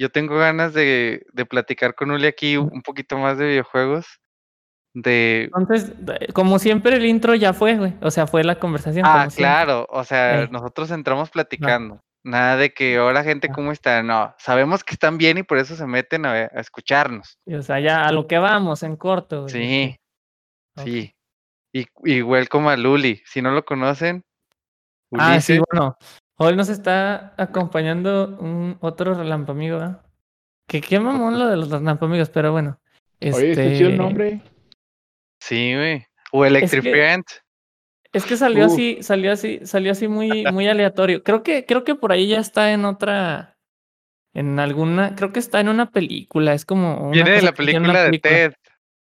yo tengo ganas de, de platicar con Uli aquí un poquito más de videojuegos. De... Entonces, como siempre, el intro ya fue, güey. O sea, fue la conversación. Ah, claro. O sea, nosotros entramos platicando. Nada de que, hola gente, ¿cómo está? No, sabemos que están bien y por eso se meten a, escucharnos. o sea, ya a lo que vamos, en corto. Güey. Sí, sí. Y, igual como a Luli, si no lo conocen. Ah, sí, bueno. Hoy nos está acompañando un otro relampamigo, ¿verdad? Que qué mamón lo de los relampamigos, pero bueno. Oye, este chido el nombre. Sí, güey. O Electrifiant. Es que salió así, salió así, salió así muy, muy aleatorio. Creo que, creo que por ahí ya está en otra, en alguna, creo que está en una película. Es como una Viene de la película de Ted.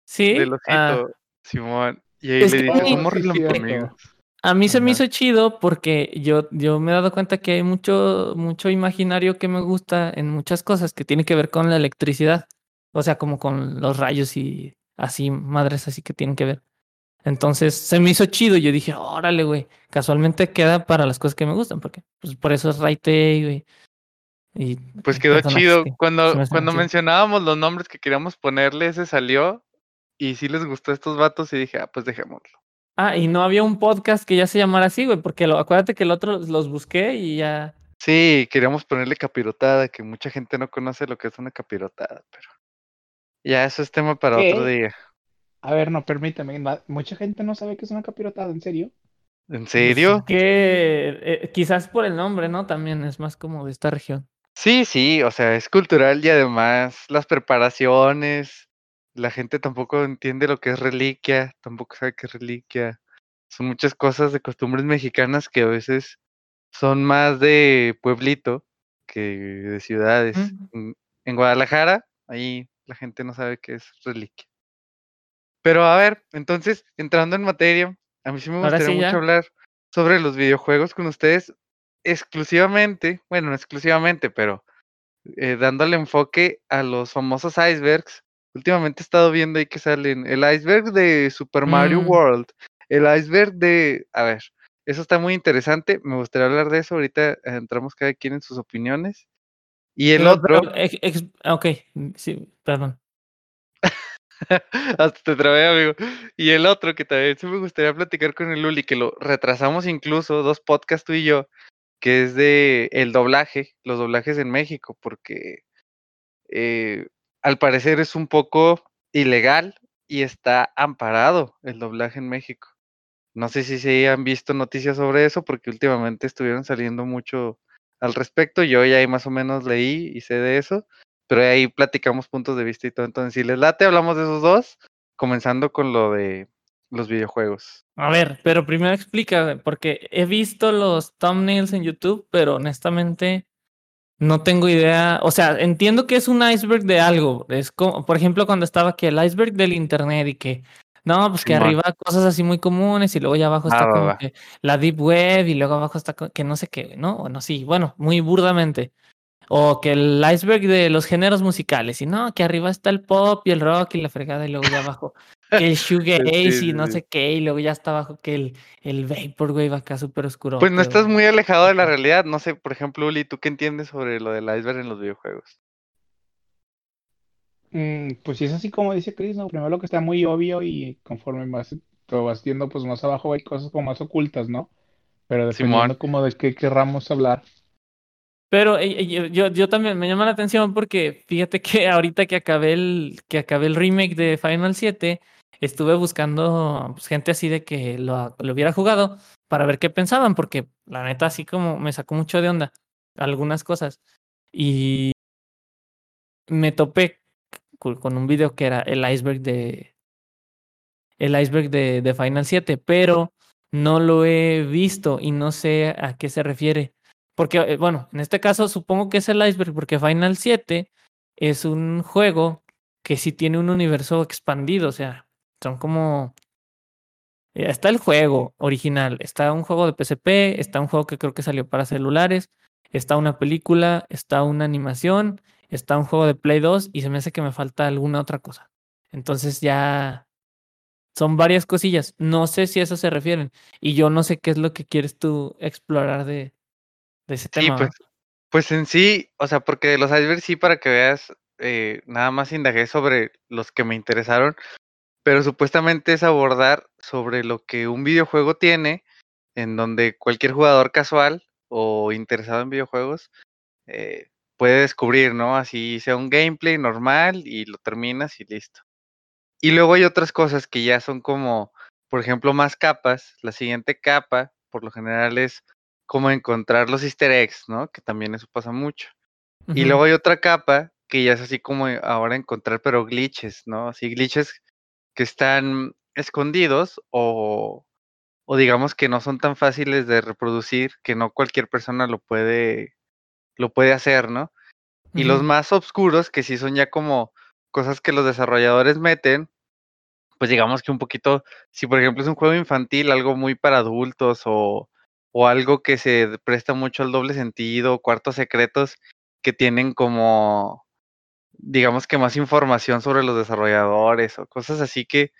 Sí. De ah. Simón. Y ahí le dice, somos amigos. A mí se me hizo chido porque yo, yo me he dado cuenta que hay mucho, mucho imaginario que me gusta en muchas cosas que tiene que ver con la electricidad. O sea, como con los rayos y así, madres así que tienen que ver. Entonces se me hizo chido. Yo dije, órale, güey. Casualmente queda para las cosas que me gustan, porque pues por eso es Raite, güey. Y pues quedó chido. Cuando, cuando mencionábamos los nombres que queríamos ponerle, ese salió. Y sí les gustó a estos vatos y dije, ah, pues dejémoslo. Ah, y no había un podcast que ya se llamara así, güey, porque lo, acuérdate que el otro los busqué y ya. Sí, queríamos ponerle capirotada, que mucha gente no conoce lo que es una capirotada, pero ya eso es tema para otro día. A ver, no, permíteme. Mucha gente no sabe qué es una capirotada, ¿en serio? ¿En serio? Que eh, quizás por el nombre, ¿no? También es más como de esta región. Sí, sí, o sea, es cultural y además las preparaciones, la gente tampoco entiende lo que es reliquia, tampoco sabe qué es reliquia. Son muchas cosas de costumbres mexicanas que a veces son más de pueblito que de ciudades. En Guadalajara, ahí la gente no sabe qué es reliquia. Pero a ver, entonces, entrando en materia, a mí sí me gustaría mucho hablar sobre los videojuegos con ustedes exclusivamente, bueno, no exclusivamente, pero eh, dándole enfoque a los famosos icebergs. Últimamente he estado viendo ahí que salen el iceberg de Super Mario mm. World, el iceberg de, a ver, eso está muy interesante, me gustaría hablar de eso, ahorita entramos cada quien en sus opiniones. Y el otro... ok, sí, perdón. Hasta te trabé, amigo. Y el otro que también sí me gustaría platicar con el Luli, que lo retrasamos incluso, dos podcasts tú y yo, que es de el doblaje, los doblajes en México, porque eh, al parecer es un poco ilegal y está amparado el doblaje en México. No sé si se han visto noticias sobre eso, porque últimamente estuvieron saliendo mucho al respecto. Yo ya más o menos leí y sé de eso, pero ahí platicamos puntos de vista y todo. Entonces, si les late, hablamos de esos dos, comenzando con lo de los videojuegos. A ver, pero primero explica, porque he visto los thumbnails en YouTube, pero honestamente no tengo idea. O sea, entiendo que es un iceberg de algo. Es como, por ejemplo, cuando estaba aquí el iceberg del internet y que no, pues que arriba cosas así muy comunes y luego ya abajo está ah, como que la deep web y luego abajo está que no sé qué, ¿no? Bueno, sí, bueno, muy burdamente. O que el iceberg de los géneros musicales, y no, que arriba está el pop y el rock y la fregada, y luego ya abajo el shoegaze y no sé qué, y luego ya está abajo que el, el vaporwave acá súper oscuro. Pues no estás muy alejado de la realidad, no sé, por ejemplo, Uli, ¿tú qué entiendes sobre lo del iceberg en los videojuegos? Mm, pues sí es así como dice Chris, ¿no? Primero lo que está muy obvio y conforme más lo vas viendo, pues más abajo hay cosas como más ocultas, ¿no? Pero dependiendo como de qué querramos hablar. Pero eh, yo, yo también me llama la atención porque fíjate que ahorita que acabé el, que acabé el remake de Final 7, estuve buscando pues, gente así de que lo, lo, hubiera jugado para ver qué pensaban, porque la neta así como me sacó mucho de onda algunas cosas. Y me topé con un video que era el iceberg de el iceberg de, de Final 7, pero no lo he visto y no sé a qué se refiere. Porque, eh, bueno, en este caso supongo que es el iceberg, porque Final 7 es un juego que sí tiene un universo expandido, o sea, son como... Eh, está el juego original, está un juego de PSP, está un juego que creo que salió para celulares, está una película, está una animación, está un juego de Play 2 y se me hace que me falta alguna otra cosa. Entonces ya son varias cosillas. No sé si a eso se refieren. Y yo no sé qué es lo que quieres tú explorar de, de ese tema. Sí, pues Pues en sí, o sea, porque los icebergs sí, para que veas, eh, nada más indagué sobre los que me interesaron, pero supuestamente es abordar sobre lo que un videojuego tiene, en donde cualquier jugador casual o interesado en videojuegos eh, puede descubrir, ¿no? Así sea un gameplay normal y lo terminas y listo. Y luego hay otras cosas que ya son como, por ejemplo, más capas. La siguiente capa, por lo general, es como encontrar los easter eggs, ¿no? Que también eso pasa mucho. Y luego hay otra capa que ya es así como ahora encontrar, pero glitches, ¿no? Así glitches que están escondidos o, o digamos que no son tan fáciles de reproducir, que no cualquier persona lo puede, lo puede hacer, ¿no? Y los más oscuros, que sí son ya como cosas que los desarrolladores meten, pues digamos que un poquito, si por ejemplo es un juego infantil, algo muy para adultos o, o algo que se presta mucho al doble sentido, cuartos secretos que tienen como, digamos que más información sobre los desarrolladores o cosas así que,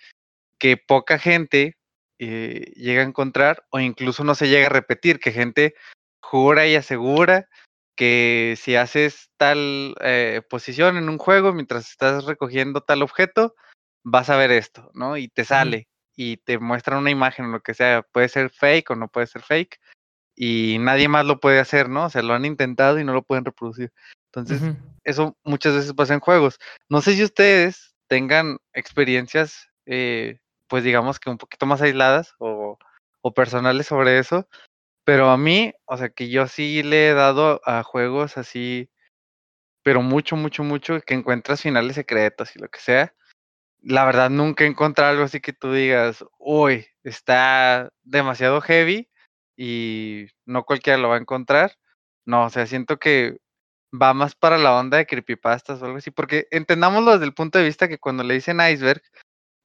que poca gente eh, llega a encontrar o incluso no se llega a repetir, que gente jura y asegura que si haces tal eh, posición en un juego mientras estás recogiendo tal objeto, vas a ver esto, ¿no? Y te sale y te muestran una imagen o lo que sea, puede ser fake o no puede ser fake y nadie más lo puede hacer, ¿no? O sea, lo han intentado y no lo pueden reproducir. Entonces, eso muchas veces pasa en juegos. No sé si ustedes tengan experiencias eh, pues digamos que un poquito más aisladas o, personales sobre eso. Pero a mí, o sea, que yo sí le he dado a juegos así, pero mucho, mucho, mucho, que encuentras finales secretos y lo que sea. La verdad, nunca he encontrado algo así que tú digas, uy, está demasiado heavy y no cualquiera lo va a encontrar. No, o sea, siento que va más para la onda de creepypastas o algo así, porque entendámoslo desde el punto de vista que cuando le dicen iceberg,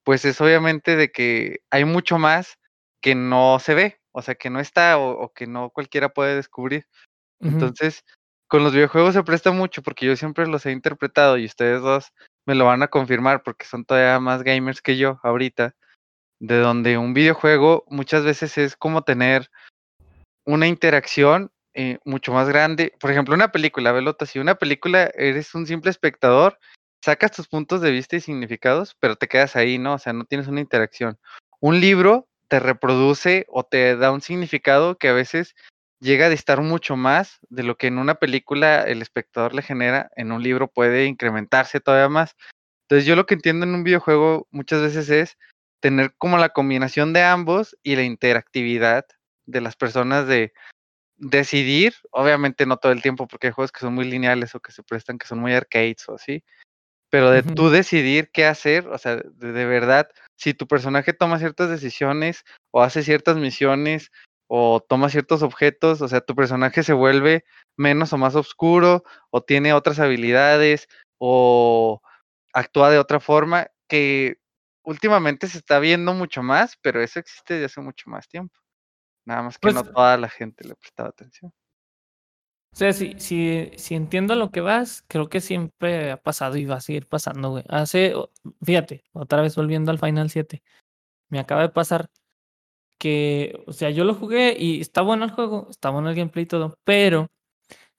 pues es obviamente de que hay mucho más que no se ve, o sea, que no está o, que no cualquiera puede descubrir. Entonces, con los videojuegos se presta mucho porque yo siempre los he interpretado y ustedes dos me lo van a confirmar porque son todavía más gamers que yo ahorita, de donde un videojuego muchas veces es como tener una interacción eh, mucho más grande. Por ejemplo, una película, Velota, si una película eres un simple espectador sacas tus puntos de vista y significados, pero te quedas ahí, ¿no? O sea, no tienes una interacción. Un libro te reproduce o te da un significado que a veces llega a distar mucho más de lo que en una película el espectador le genera, en un libro puede incrementarse todavía más. Entonces yo lo que entiendo en un videojuego muchas veces es tener como la combinación de ambos y la interactividad de las personas de decidir, obviamente no todo el tiempo porque hay juegos que son muy lineales o que se prestan, que son muy arcades o así, pero de tú decidir qué hacer, o sea, de, verdad, si tu personaje toma ciertas decisiones o hace ciertas misiones o toma ciertos objetos, o sea, tu personaje se vuelve menos o más oscuro o tiene otras habilidades o actúa de otra forma que últimamente se está viendo mucho más, pero eso existe desde hace mucho más tiempo. Nada más que no pues toda la gente le prestaba atención. O sea, si, si, si entiendo lo que vas, creo que siempre ha pasado y va a seguir pasando, güey. Hace, fíjate, otra vez volviendo al Final 7, me acaba de pasar que, o sea, yo lo jugué y está bueno el juego, está bueno el gameplay y todo, pero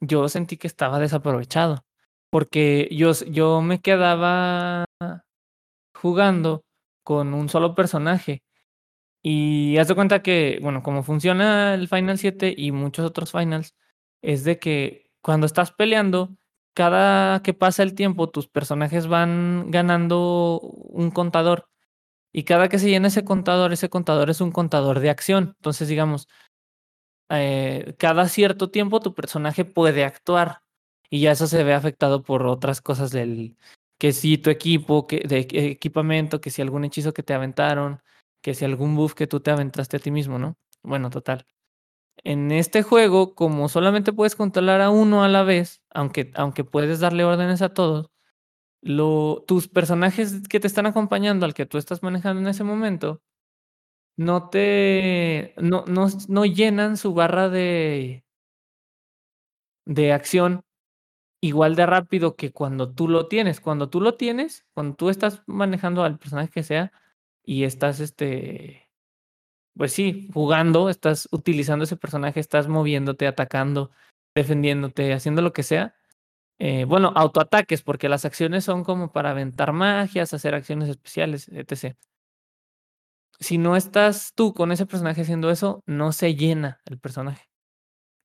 yo sentí que estaba desaprovechado, porque yo, yo me quedaba jugando con un solo personaje. Y haz de cuenta que, bueno, como funciona el Final 7 y muchos otros Finals, es de que cuando estás peleando, cada que pasa el tiempo, tus personajes van ganando un contador. Y cada que se llena ese contador, ese contador es un contador de acción. Entonces, digamos, eh, cada cierto tiempo tu personaje puede actuar. Y ya eso se ve afectado por otras cosas del que si tu equipo, que, de equipamiento, que si algún hechizo que te aventaron, que si algún buff que tú te aventaste a ti mismo, ¿no? Bueno, total en este juego, como solamente puedes controlar a uno a la vez, aunque, aunque puedes darle órdenes a todos, tus personajes que te están acompañando, al que tú estás manejando en ese momento, no te. no, no, no llenan su barra de. de acción igual de rápido que cuando tú lo tienes. Cuando tú lo tienes, cuando tú estás manejando al personaje que sea y estás este pues sí, jugando, estás utilizando ese personaje, estás moviéndote, atacando, defendiéndote, haciendo lo que sea. Eh, bueno, autoataques, porque las acciones son como para aventar magias, hacer acciones especiales, etc. Si no estás tú con ese personaje haciendo eso, no se llena el personaje.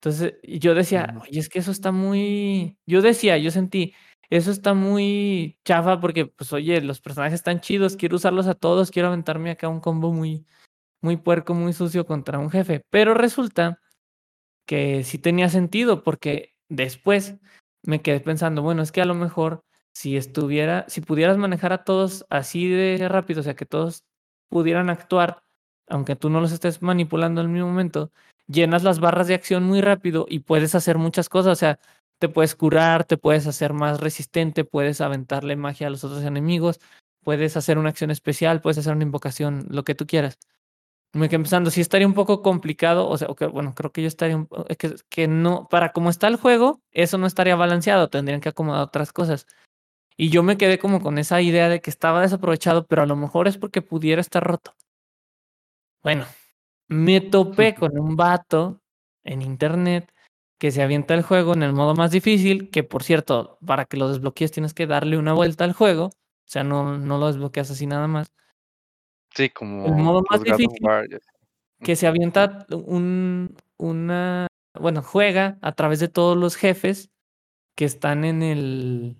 Entonces yo decía, oye, es que eso está muy. Yo decía, yo sentí, eso está muy chafa porque, pues, oye, los personajes están chidos, quiero usarlos a todos, quiero aventarme acá un combo muy, muy puerco, muy sucio contra un jefe. Pero resulta que sí tenía sentido porque después me quedé pensando, bueno, es que a lo mejor si estuviera, si pudieras manejar a todos así de rápido, o sea, que todos pudieran actuar, aunque tú no los estés manipulando en el mismo momento, llenas las barras de acción muy rápido y puedes hacer muchas cosas, o sea, te puedes curar, te puedes hacer más resistente, puedes aventarle magia a los otros enemigos, puedes hacer una acción especial, puedes hacer una invocación, lo que tú quieras. Me quedé pensando, sí estaría un poco complicado, o sea, bueno, creo que yo estaría, que, que no, para cómo está el juego, eso no estaría balanceado, tendrían que acomodar otras cosas. Y yo me quedé como con esa idea de que estaba desaprovechado, pero a lo mejor es porque pudiera estar roto. Bueno, me topé con un vato en internet que se avienta el juego en el modo más difícil, que por cierto, para que lo desbloquees tienes que darle una vuelta al juego, o sea, no, no lo desbloqueas así nada más. Sí, como el modo más difícil que se avienta un, una, bueno, juega a través de todos los jefes que están en el,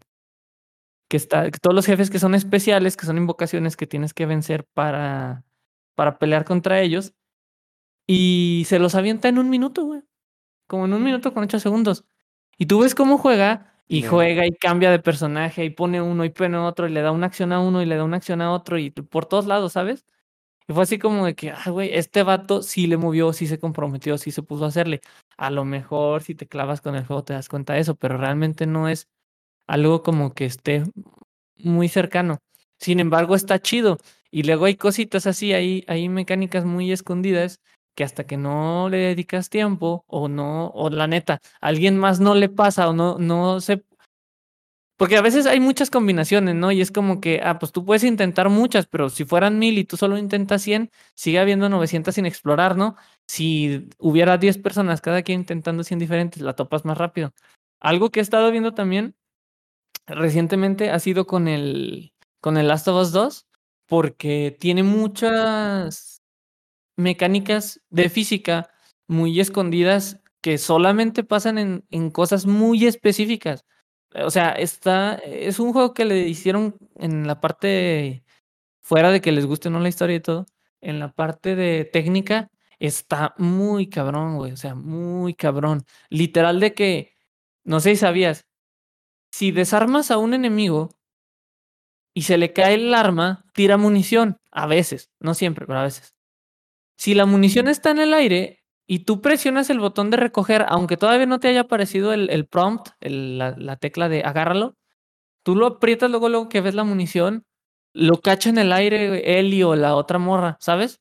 que está, todos los jefes que son especiales, que son invocaciones que tienes que vencer para, para pelear contra ellos, y se los avienta en un minuto, güey. Como en un minuto con ocho segundos. Y tú ves cómo juega, y juega y cambia de personaje, y pone uno y pone otro, y le da una acción a uno y le da una acción a otro, y por todos lados, ¿sabes? Y fue así como de que, ah, güey, este vato sí le movió, sí se comprometió, sí se puso a hacerle. A lo mejor si te clavas con el juego te das cuenta de eso, pero realmente no es algo como que esté muy cercano. Sin embargo, está chido. Y luego hay cositas así, hay, hay mecánicas muy escondidas que hasta que no le dedicas tiempo o no, o la neta, alguien más no le pasa o no, no se... Porque a veces hay muchas combinaciones, ¿no? Y es como que, ah, pues tú puedes intentar muchas, pero si fueran mil y tú solo intentas 100, sigue habiendo 900 sin explorar, ¿no? Si hubiera 10 personas, cada quien intentando 100 diferentes, la topas más rápido. Algo que he estado viendo también recientemente ha sido con el, con el Last of Us 2, porque tiene muchas mecánicas de física muy escondidas que solamente pasan en, en cosas muy específicas. O sea, está, es un juego que le hicieron en la parte, fuera de que les guste no la historia y todo, en la parte de técnica está muy cabrón, güey, o sea, muy cabrón. Literal de que, no sé si sabías, si desarmas a un enemigo y se le cae el arma, tira munición, a veces, no siempre, pero a veces. Si la munición está en el aire y tú presionas el botón de recoger, aunque todavía no te haya aparecido el, prompt, la, tecla de agárralo, tú lo aprietas luego, luego que ves la munición, lo cacha en el aire Eli o la otra morra, ¿sabes?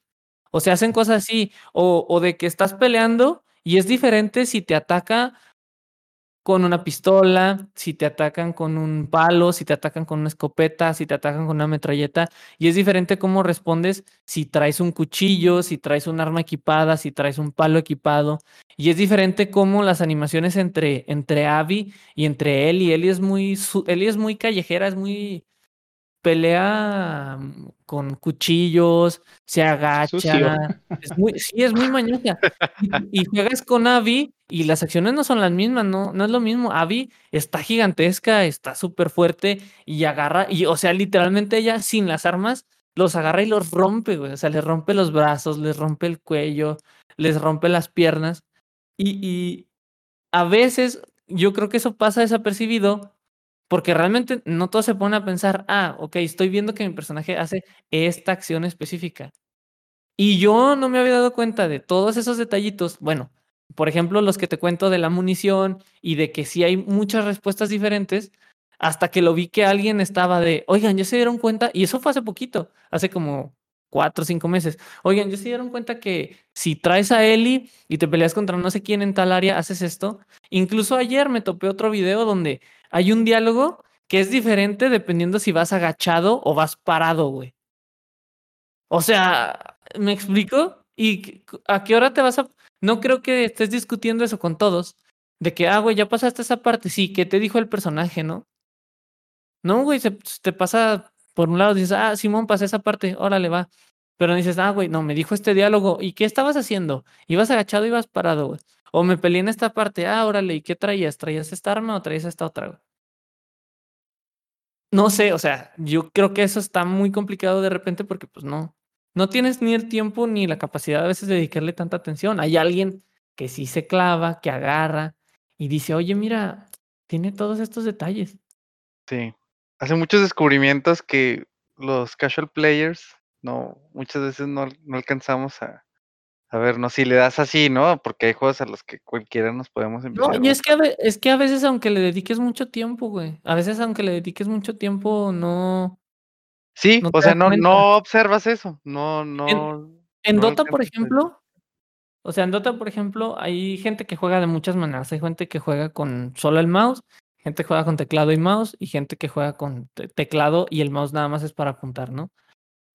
O se hacen cosas así, o, o de que estás peleando y es diferente si te ataca con una pistola, si te atacan con un palo, si te atacan con una escopeta, si te atacan con una metralleta. Y es diferente cómo respondes si traes un cuchillo, si traes un arma equipada, si traes un palo equipado. Y es diferente cómo las animaciones entre, entre Abby y entre Ellie. Ellie es muy, Ellie es muy callejera, es muy, pelea mm, con cuchillos, se agacha. Es muy, sí, es muy mañosa. Y, juegas con Abby y las acciones no son las mismas, no, no es lo mismo. Abby está gigantesca, está súper fuerte y agarra, y o sea, literalmente ella sin las armas los agarra y los rompe, güey. O sea, les rompe los brazos, les rompe el cuello, les rompe las piernas. Y, y a veces yo creo que eso pasa desapercibido porque realmente no todo se pone a pensar, ah, ok, estoy viendo que mi personaje hace esta acción específica. Y yo no me había dado cuenta de todos esos detallitos. Bueno, por ejemplo, los que te cuento de la munición y de que sí hay muchas respuestas diferentes, hasta que lo vi que alguien estaba de, oigan, ya se dieron cuenta, y eso fue hace poquito, hace como cuatro o cinco meses. Oigan, ya se dieron cuenta que si traes a Eli y te peleas contra no sé quién en tal área, haces esto. Incluso ayer me topé otro video donde hay un diálogo que es diferente dependiendo si vas agachado o vas parado, güey. O sea, ¿me explico? ¿Y a qué hora te vas a...? No creo que estés discutiendo eso con todos, De que, ah, güey, ya pasaste esa parte. Sí, ¿qué te dijo el personaje, no? No, güey, se, te pasa por un lado, dices, ah, Simón, pasé esa parte, órale, va. Pero dices, ah, güey, no, me dijo este diálogo. ¿Y qué estabas haciendo? ¿Ibas agachado, ibas parado, güey? O me peleé en esta parte, ah, órale, ¿y qué traías? ¿Traías esta arma o traías esta otra, güey? No sé, o sea, yo creo que eso está muy complicado de repente porque, pues, no, no tienes ni el tiempo ni la capacidad a veces de dedicarle tanta atención. Hay alguien que sí se clava, que agarra y dice, oye, mira, tiene todos estos detalles. Sí hace muchos descubrimientos que los casual players no, muchas veces no, no alcanzamos a, a ver, no, si le das así, ¿no? Porque hay juegos a los que cualquiera nos podemos empezar. No, y es que, a, es que a veces, aunque le dediques mucho tiempo, güey, a veces, aunque le dediques mucho tiempo, no. Sí, o sea, no, no observas eso, no, no. En, Dota, por ejemplo, o sea, en Dota, por ejemplo, hay gente que juega de muchas maneras. Hay gente que juega con solo el mouse gente que juega con teclado y mouse y gente que juega con teclado y el mouse nada más es para apuntar, ¿no?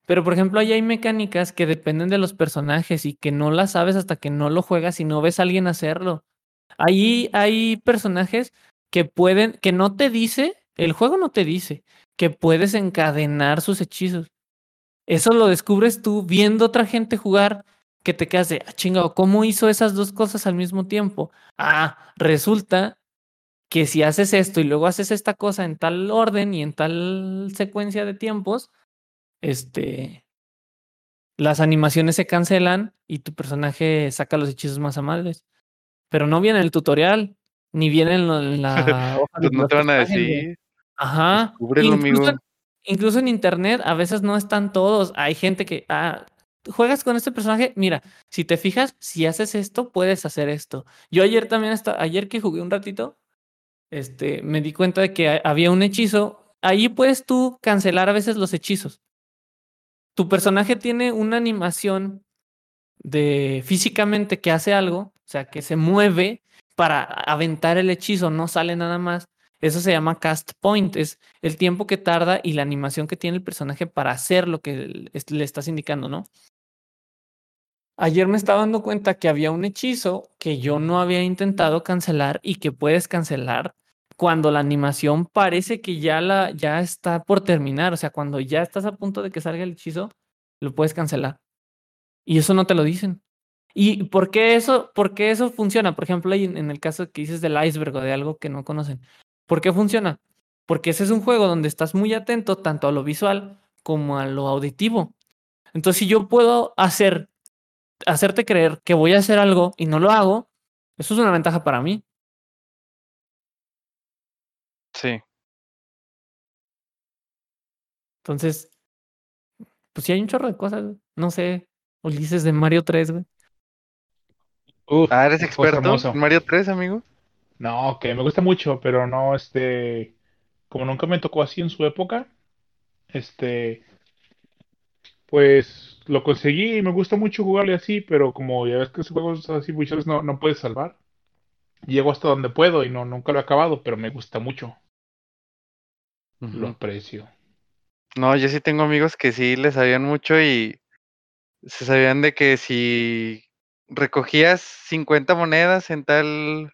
Pero por ejemplo, ahí hay mecánicas que dependen de los personajes y que no las sabes hasta que no lo juegas y no ves a alguien hacerlo. Ahí hay personajes que pueden, que no te dice, el juego no te dice que puedes encadenar sus hechizos. Eso lo descubres tú viendo otra gente jugar que te quedas de, ah, chingado, ¿cómo hizo esas dos cosas al mismo tiempo? Ah, resulta que si haces esto y luego haces esta cosa en tal orden y en tal secuencia de tiempos, este, las animaciones se cancelan y tu personaje saca los hechizos más amables. Pero no viene en el tutorial, ni viene en la hoja de No te van a decir. Ajá. Incluso, incluso, en internet a veces no están todos. Hay gente que, ah, juegas con este personaje, mira, si te fijas, si haces esto, puedes hacer esto. Yo ayer también, hasta, ayer que jugué un ratito, este, me di cuenta de que había un hechizo. Ahí puedes tú cancelar a veces los hechizos. Tu personaje tiene una animación de físicamente que hace algo, o sea, que se mueve para aventar el hechizo, no sale nada más. Eso se llama cast point, es el tiempo que tarda y la animación que tiene el personaje para hacer lo que le estás indicando, ¿no? Ayer me estaba dando cuenta que había un hechizo que yo no había intentado cancelar y que puedes cancelar cuando la animación parece que ya, la, ya está por terminar. O sea, cuando ya estás a punto de que salga el hechizo, lo puedes cancelar. Y eso no te lo dicen. ¿Y por qué eso, por qué eso funciona? Por ejemplo, en, el caso que dices del iceberg o de algo que no conocen. ¿Por qué funciona? Porque ese es un juego donde estás muy atento tanto a lo visual como a lo auditivo. Entonces, si yo puedo hacer hacerte creer que voy a hacer algo y no lo hago, eso es una ventaja para mí. Sí. Entonces, pues sí hay un chorro de cosas, No sé, Ulises de Mario 3, güey. ah, ¿eres experto en Mario 3, amigo? No, que me gusta mucho, pero no, este, como nunca me tocó así en su época, este, pues lo conseguí y me gusta mucho jugarle así, pero como ya ves que juego juegos así muchas veces no, no puedes salvar. Llego hasta donde puedo y no, nunca lo he acabado, pero me gusta mucho. Lo aprecio. No, yo sí tengo amigos que sí le sabían mucho y se sabían de que si recogías 50 monedas en tal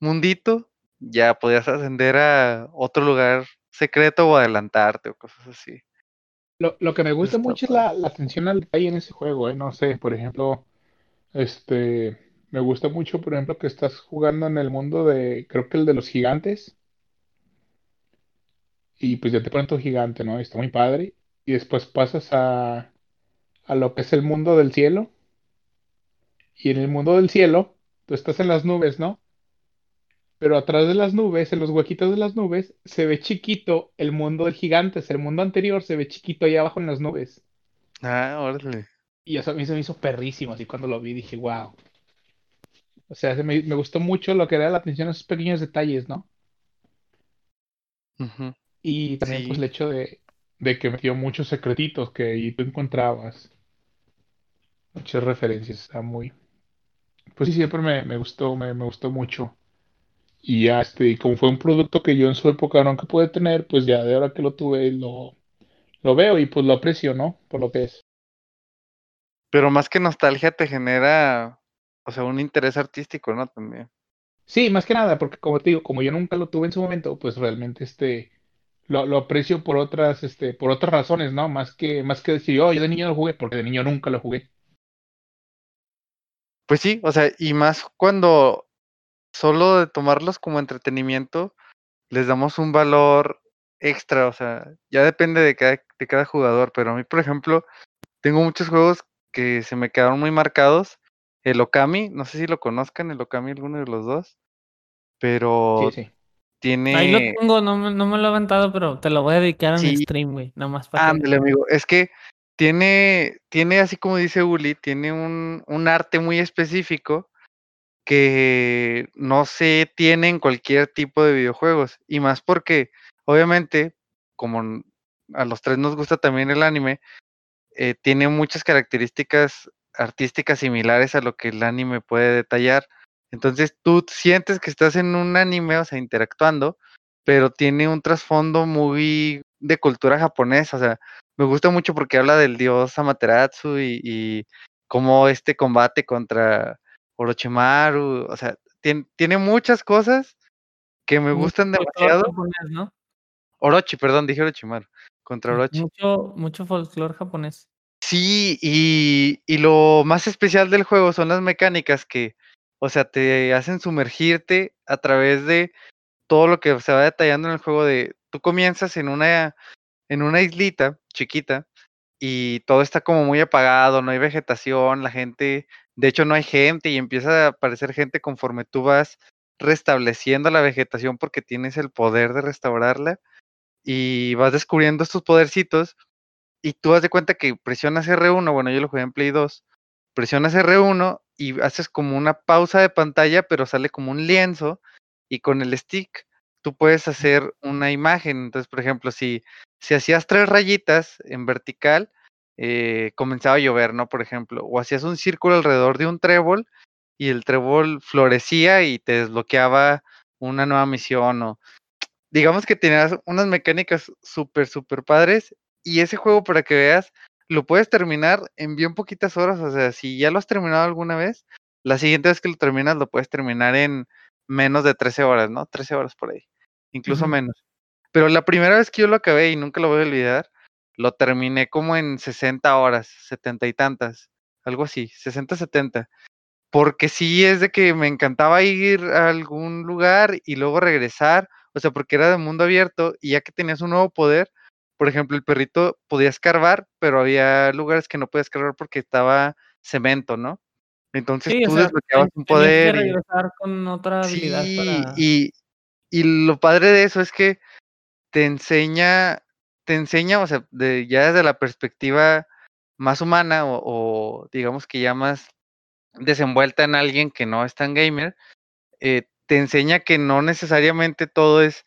mundito, ya podías ascender a otro lugar secreto o adelantarte o cosas así. Lo, lo que me gusta mucho es la, la, atención al detalle en ese juego, ¿eh? No sé, por ejemplo, este, me gusta mucho, por ejemplo, que estás jugando en el mundo de, creo que el de los gigantes, y pues ya te ponen tu gigante, ¿no? Está muy padre, y después pasas a, a lo que es el mundo del cielo, y en el mundo del cielo, tú estás en las nubes, ¿no? Pero atrás de las nubes, en los huequitos de las nubes, se ve chiquito el mundo del gigante. El mundo anterior se ve chiquito ahí abajo en las nubes. Ah, órale. Y eso a mí se me hizo perrísimo. Así cuando lo vi dije, wow. O sea, me, me gustó mucho lo que da la atención a esos pequeños detalles, ¿no? Y también pues el hecho de, de que metió muchos secretitos que ahí tú encontrabas. Muchas referencias. Está muy... Pues sí, siempre me, me gustó, me, me gustó mucho. Y ya, este, como fue un producto que yo en su época nunca pude tener, pues ya de ahora que lo tuve, lo, lo veo y pues lo aprecio, ¿no? Por lo que es. Pero más que nostalgia te genera, o sea, un interés artístico, ¿no? También. Sí, más que nada, porque como te digo, como yo nunca lo tuve en su momento, pues realmente este lo, lo aprecio por otras, este, por otras razones, ¿no? Más que, más que decir, oh, yo de niño lo jugué, porque de niño nunca lo jugué. Pues sí, o sea, y más cuando solo de tomarlos como entretenimiento, les damos un valor extra, o sea, ya depende de cada, de cada jugador, pero a mí, por ejemplo, tengo muchos juegos que se me quedaron muy marcados. El Okami, no sé si lo conozcan, el Okami, alguno de los dos, pero Sí, sí. tiene... Ahí lo tengo, no, me- no me lo he levantado, pero te lo voy a dedicar en Sí. stream, güey. Nomás para que Ándale, amigo. Es que tiene, tiene, así como dice Uli, tiene un, un arte muy específico que no se tiene en cualquier tipo de videojuegos. Y más porque, obviamente, como a los tres nos gusta también el anime, eh, tiene muchas características artísticas similares a lo que el anime puede detallar. Entonces tú sientes que estás en un anime, o sea, interactuando, pero tiene un trasfondo muy de cultura japonesa. O sea, me gusta mucho porque habla del dios Amaterasu y, y cómo este combate contra Orochimaru. O sea, tien- tiene muchas cosas que me mucho gustan demasiado. japonés, ¿no? Orochi, perdón, dije Orochimaru. Contra Orochi. Mucho, mucho folclore japonés. Sí, y, y lo más especial del juego son las mecánicas que, o sea, te hacen sumergirte a través de todo lo que se va detallando en el juego de, tú comienzas en una, en una islita chiquita y todo está como muy apagado, no hay vegetación, la gente, de hecho no hay gente y empieza a aparecer gente conforme tú vas restableciendo la vegetación porque tienes el poder de restaurarla y vas descubriendo estos podercitos y tú haz de cuenta que presionas R1, bueno, yo lo jugué en Play 2, presionas R1 y haces como una pausa de pantalla, pero sale como un lienzo y con el stick tú puedes hacer una imagen. Entonces, por ejemplo, si, si hacías tres rayitas en vertical, eh, comenzaba a llover, ¿no? Por ejemplo, o hacías un círculo alrededor de un trébol y el trébol florecía y te desbloqueaba una nueva misión o digamos que tenías unas mecánicas súper, súper padres. Y ese juego, para que veas, lo puedes terminar en bien poquitas horas. O sea, si ya lo has terminado alguna vez, la siguiente vez que lo terminas, lo puedes terminar en menos de 13 horas, ¿no? 13 horas por ahí, incluso menos. Pero la primera vez que yo lo acabé y nunca lo voy a olvidar, lo terminé como en 60 horas, 70 y tantas, algo así, 60, 70. Porque sí es de que me encantaba ir a algún lugar y luego regresar, o sea, porque era de mundo abierto y ya que tenías un nuevo poder, por ejemplo, el perrito podía escarbar, pero había lugares que no podía escarbar porque estaba cemento, ¿no? Entonces Sí, o tú sea, desbloqueabas un tenías que poder y regresar con otra habilidad sí, para. y, y lo padre de eso es que te enseña, te enseña, o sea, de, ya desde la perspectiva más humana o, digamos que ya más desenvuelta en alguien que no es tan gamer, eh, te enseña que no necesariamente todo es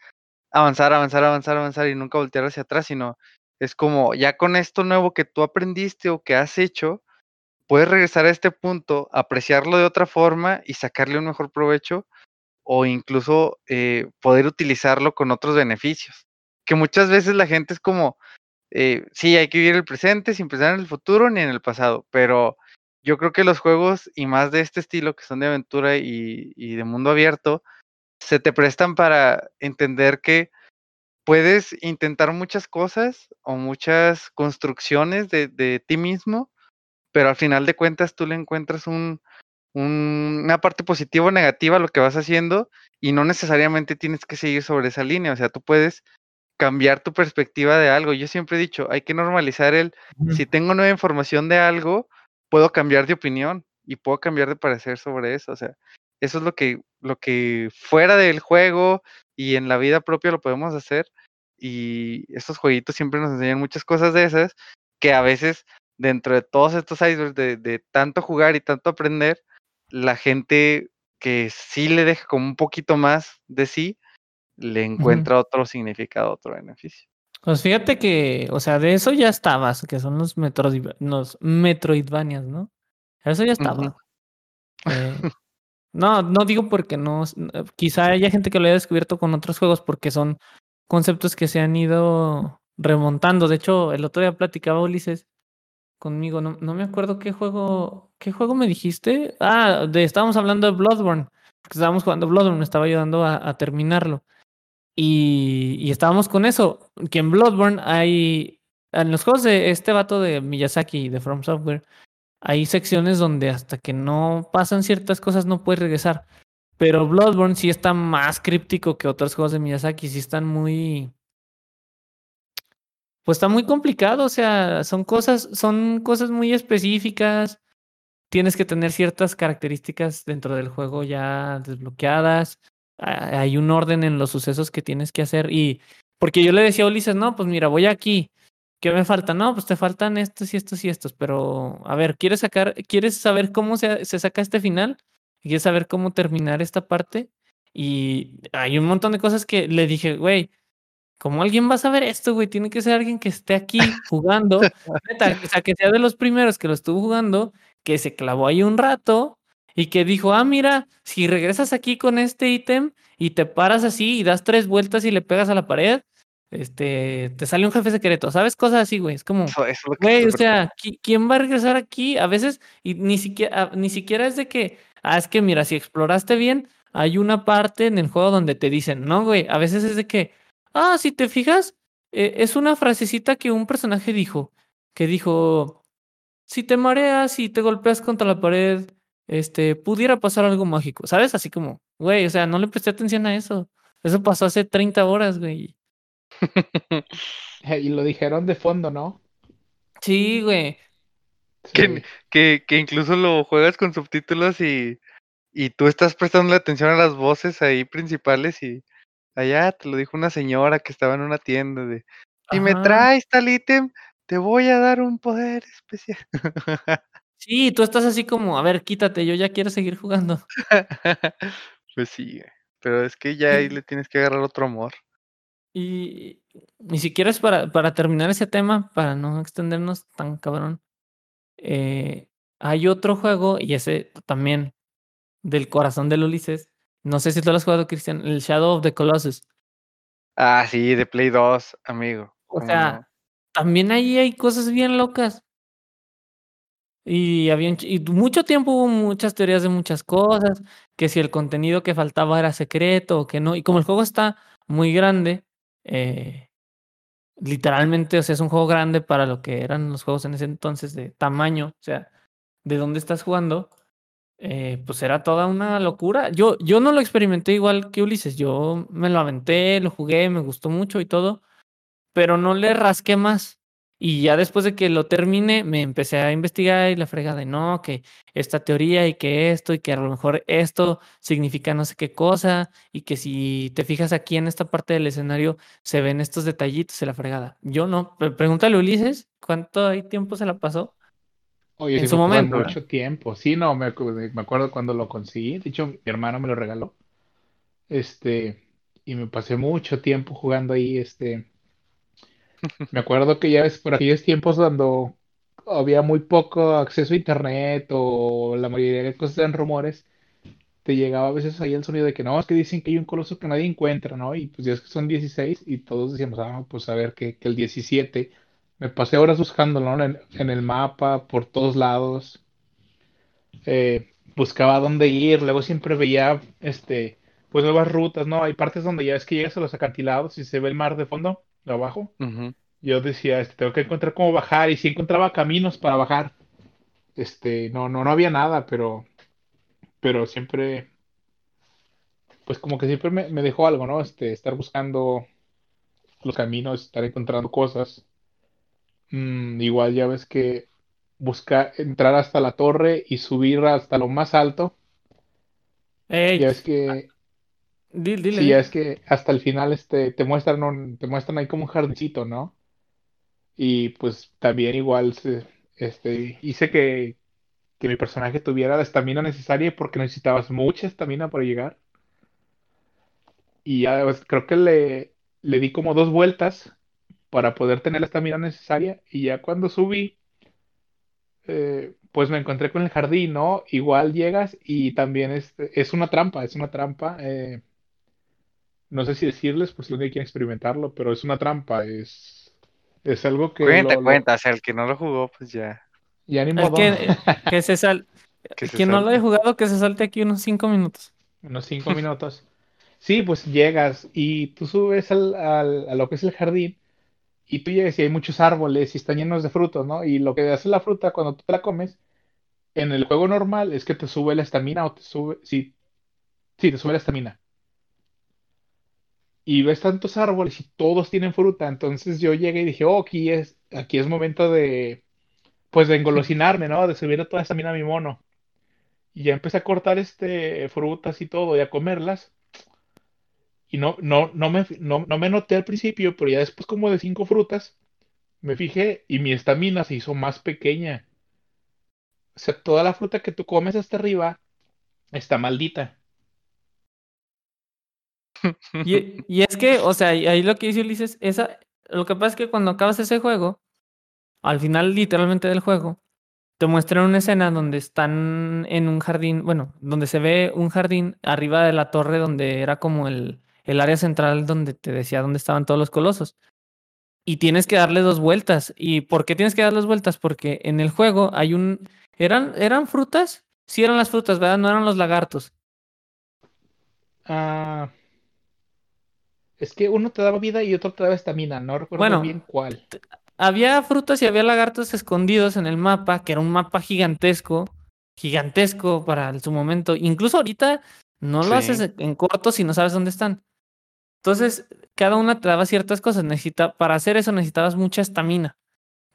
avanzar, avanzar, avanzar, avanzar y nunca voltear hacia atrás, sino es como ya con esto nuevo que tú aprendiste o que has hecho, puedes regresar a este punto, apreciarlo de otra forma y sacarle un mejor provecho o incluso eh, poder utilizarlo con otros beneficios. Que muchas veces la gente es como, eh, sí, hay que vivir el presente sin pensar en el futuro ni en el pasado, pero yo creo que los juegos y más de este estilo que son de aventura y, de mundo abierto, se te prestan para entender que puedes intentar muchas cosas o muchas construcciones de, ti mismo, pero al final de cuentas tú le encuentras un, un- una parte positiva o negativa a lo que vas haciendo y no necesariamente tienes que seguir sobre esa línea, o sea, tú puedes cambiar tu perspectiva de algo. Yo siempre he dicho, hay que normalizar el, si tengo nueva información de algo, puedo cambiar de opinión y puedo cambiar de parecer sobre eso. O sea, eso es lo que, lo que fuera del juego y en la vida propia lo podemos hacer. Y estos jueguitos siempre nos enseñan muchas cosas de esas que a veces dentro de todos estos icebergs de, de tanto jugar y tanto aprender, la gente que sí le deja como un poquito más de sí, le encuentra otro significado, otro beneficio. Pues fíjate que, o sea, de eso ya estabas, que son los, Metroid, los Metroidvanias, ¿no? Eso ya estaba. Eh, no, no digo porque no, eh, quizá haya gente que lo haya descubierto con otros juegos porque son conceptos que se han ido remontando. De hecho, el otro día platicaba Ulises conmigo, no, no me acuerdo qué juego, qué juego me dijiste. Ah, de, estábamos hablando de Bloodborne. estábamos jugando Bloodborne, me estaba ayudando a, terminarlo. Y, estábamos con eso, que en Bloodborne hay, en los juegos de este vato de Miyazaki, de From Software, hay secciones donde hasta que no pasan ciertas cosas no puedes regresar. Pero Bloodborne sí está más críptico que otros juegos de Miyazaki, sí están muy... Pues está muy complicado, o sea, son cosas, son cosas muy específicas. Tienes que tener ciertas características dentro del juego ya desbloqueadas. Hay un orden en los sucesos que tienes que hacer. Y porque yo le decía a Ulises, no, pues mira, voy aquí. ¿Qué me falta? No, pues te faltan estos y estos y estos. Pero, a ver, ¿quieres sacar, quieres saber cómo se, se saca este final? ¿Quieres saber cómo terminar esta parte? Y hay un montón de cosas que le dije, güey, ¿cómo alguien va a saber esto, güey? Tiene que ser alguien que esté aquí jugando, o sea, que sea de los primeros que lo estuvo jugando, que se clavó ahí un rato y que dijo, ah, mira, si regresas aquí con este ítem y te paras así y das tres vueltas y le pegas a la pared, este, te sale un jefe secreto, ¿sabes? Cosas así, güey. Es como, güey, o sea, ¿quién va a regresar aquí? A veces, y ni siquiera, ni siquiera es de que, ah, es que mira, si exploraste bien, hay una parte en el juego donde te dicen, no, güey, a veces es de que, ah, si te fijas, eh, es una frasecita que un personaje dijo, que dijo, si te mareas y te golpeas contra la pared, este, pudiera pasar algo mágico, ¿sabes? Así como, güey, o sea, no le presté atención a eso. Eso pasó hace 30 horas, güey. y lo dijeron de fondo, ¿no? Sí, güey. Que, que, que, incluso lo juegas con subtítulos y, y tú estás prestando atención a las voces ahí principales y allá te lo dijo una señora que estaba en una tienda de si me traes tal ítem, te voy a dar un poder especial. Sí, tú estás así como, a ver, quítate, yo ya quiero seguir jugando. pues sí, pero es que ya ahí le tienes que agarrar otro amor. Y ni siquiera es para, para terminar ese tema, para no extendernos tan cabrón. Eh, hay otro juego, y ese también del corazón del Ulises. No sé si tú lo has jugado, Cristian, el Shadow of the Colossus. Ah, sí, de Play 2, amigo. O sea, también ahí hay cosas bien locas. Y había y mucho tiempo hubo muchas teorías de muchas cosas, que si el contenido que faltaba era secreto o que no. Y como el juego está muy grande, eh, literalmente, o sea, es un juego grande para lo que eran los juegos en ese entonces de tamaño, o sea, de dónde estás jugando, eh, pues era toda una locura. Yo, yo no lo experimenté igual que Ulises, yo me lo aventé, lo jugué, me gustó mucho y todo, pero no le rasqué más. Y ya después de que lo terminé, me empecé a investigar y la frega de no, que esta teoría y que esto y que a lo mejor esto significa no sé qué cosa y que si te fijas aquí en esta parte del escenario se ven estos detallitos y la fregada. Yo no. Pregúntale a Ulises, ¿cuánto tiempo se la pasó? Oye, en su momento. Mucho tiempo. Sí, no, me, me acuerdo cuando lo conseguí. De hecho, mi hermano me lo regaló. Este, y me pasé mucho tiempo jugando ahí, este me acuerdo que ya es por aquellos tiempos cuando había muy poco acceso a internet o la mayoría de cosas eran rumores, te llegaba a veces ahí el sonido de que no, es que dicen que hay un coloso que nadie encuentra, ¿no? Y pues ya es que son 16 y todos decíamos, ah, pues a ver que, que el 17. Me pasé horas buscándolo, ¿no? en, el mapa, por todos lados. Eh, buscaba dónde ir, luego siempre veía, este, pues nuevas rutas, ¿no? Hay partes donde ya es que llegas a los acantilados y se ve el mar de fondo abajo. Yo decía, este, tengo que encontrar cómo bajar y si encontraba caminos para bajar. Este, no, no, no había nada, pero, pero siempre, pues como que siempre me, dejó algo, ¿no? Este, estar buscando los caminos, estar encontrando cosas. Mm, igual ya ves que buscar entrar hasta la torre y subir hasta lo más alto. ya ves que Dile, Sí, es que hasta el final este, te muestran te muestran ahí como un jardincito, ¿no? Y pues también igual este, hice que, que mi personaje tuviera la estamina necesaria porque necesitabas mucha estamina para llegar. Y ya pues, creo que le, le di como dos vueltas para poder tener la estamina necesaria. Y ya cuando subí, eh, pues me encontré con el jardín, ¿no? Igual llegas y también es, es una trampa, es una trampa. Eh, no sé si decirles, pues si alguien quiere experimentarlo, pero es una trampa, es, es algo que... Cuenta, cuenta, o sea, el que no lo jugó, pues ya. Ya ni modo. Que, que se sal... Quien no lo haya jugado, que se salte aquí unos cinco minutos. unos cinco minutos. Sí, pues llegas y tú subes al, al- a lo que es el jardín y tú llegas y hay muchos árboles y están llenos de frutos, ¿no? Y lo que hace la fruta cuando tú te la comes, en el juego normal es que te sube la estamina o te sube, sí, sí, te sube la estamina. Y ves tantos árboles y todos tienen fruta, entonces yo llegué y dije, oh, aquí es, aquí es momento de, pues de engolosinarme, ¿no? De subir toda esta mina a mi mono. Y ya empecé a cortar este frutas y todo y a comerlas. Y no, no, no me, no, no me noté al principio, pero ya después como de cinco frutas, me fijé y mi estamina se hizo más pequeña. O sea, toda la fruta que tú comes hasta arriba está maldita. Y, y es que, o sea, ahí lo que dice Ulises, esa, lo que pasa es que cuando acabas ese juego, al final literalmente del juego, te muestran una escena donde están en un jardín, bueno, donde se ve un jardín arriba de la torre donde era como el, el área central donde te decía dónde estaban todos los colosos. Y tienes que darle dos vueltas. ¿Y por qué tienes que darles vueltas? Porque en el juego hay un... ¿Eran, eran frutas? Sí eran las frutas, ¿verdad? No eran los lagartos. Ah, es que uno te daba vida y otro te daba estamina. No recuerdo Bueno, bien cuál. había frutas y había lagartos escondidos en el mapa, que era un mapa gigantesco, gigantesco para su momento. Incluso ahorita no lo Sí. haces en corto si no sabes dónde están. Entonces, cada una te daba ciertas cosas. Necesita, para hacer eso necesitabas mucha estamina,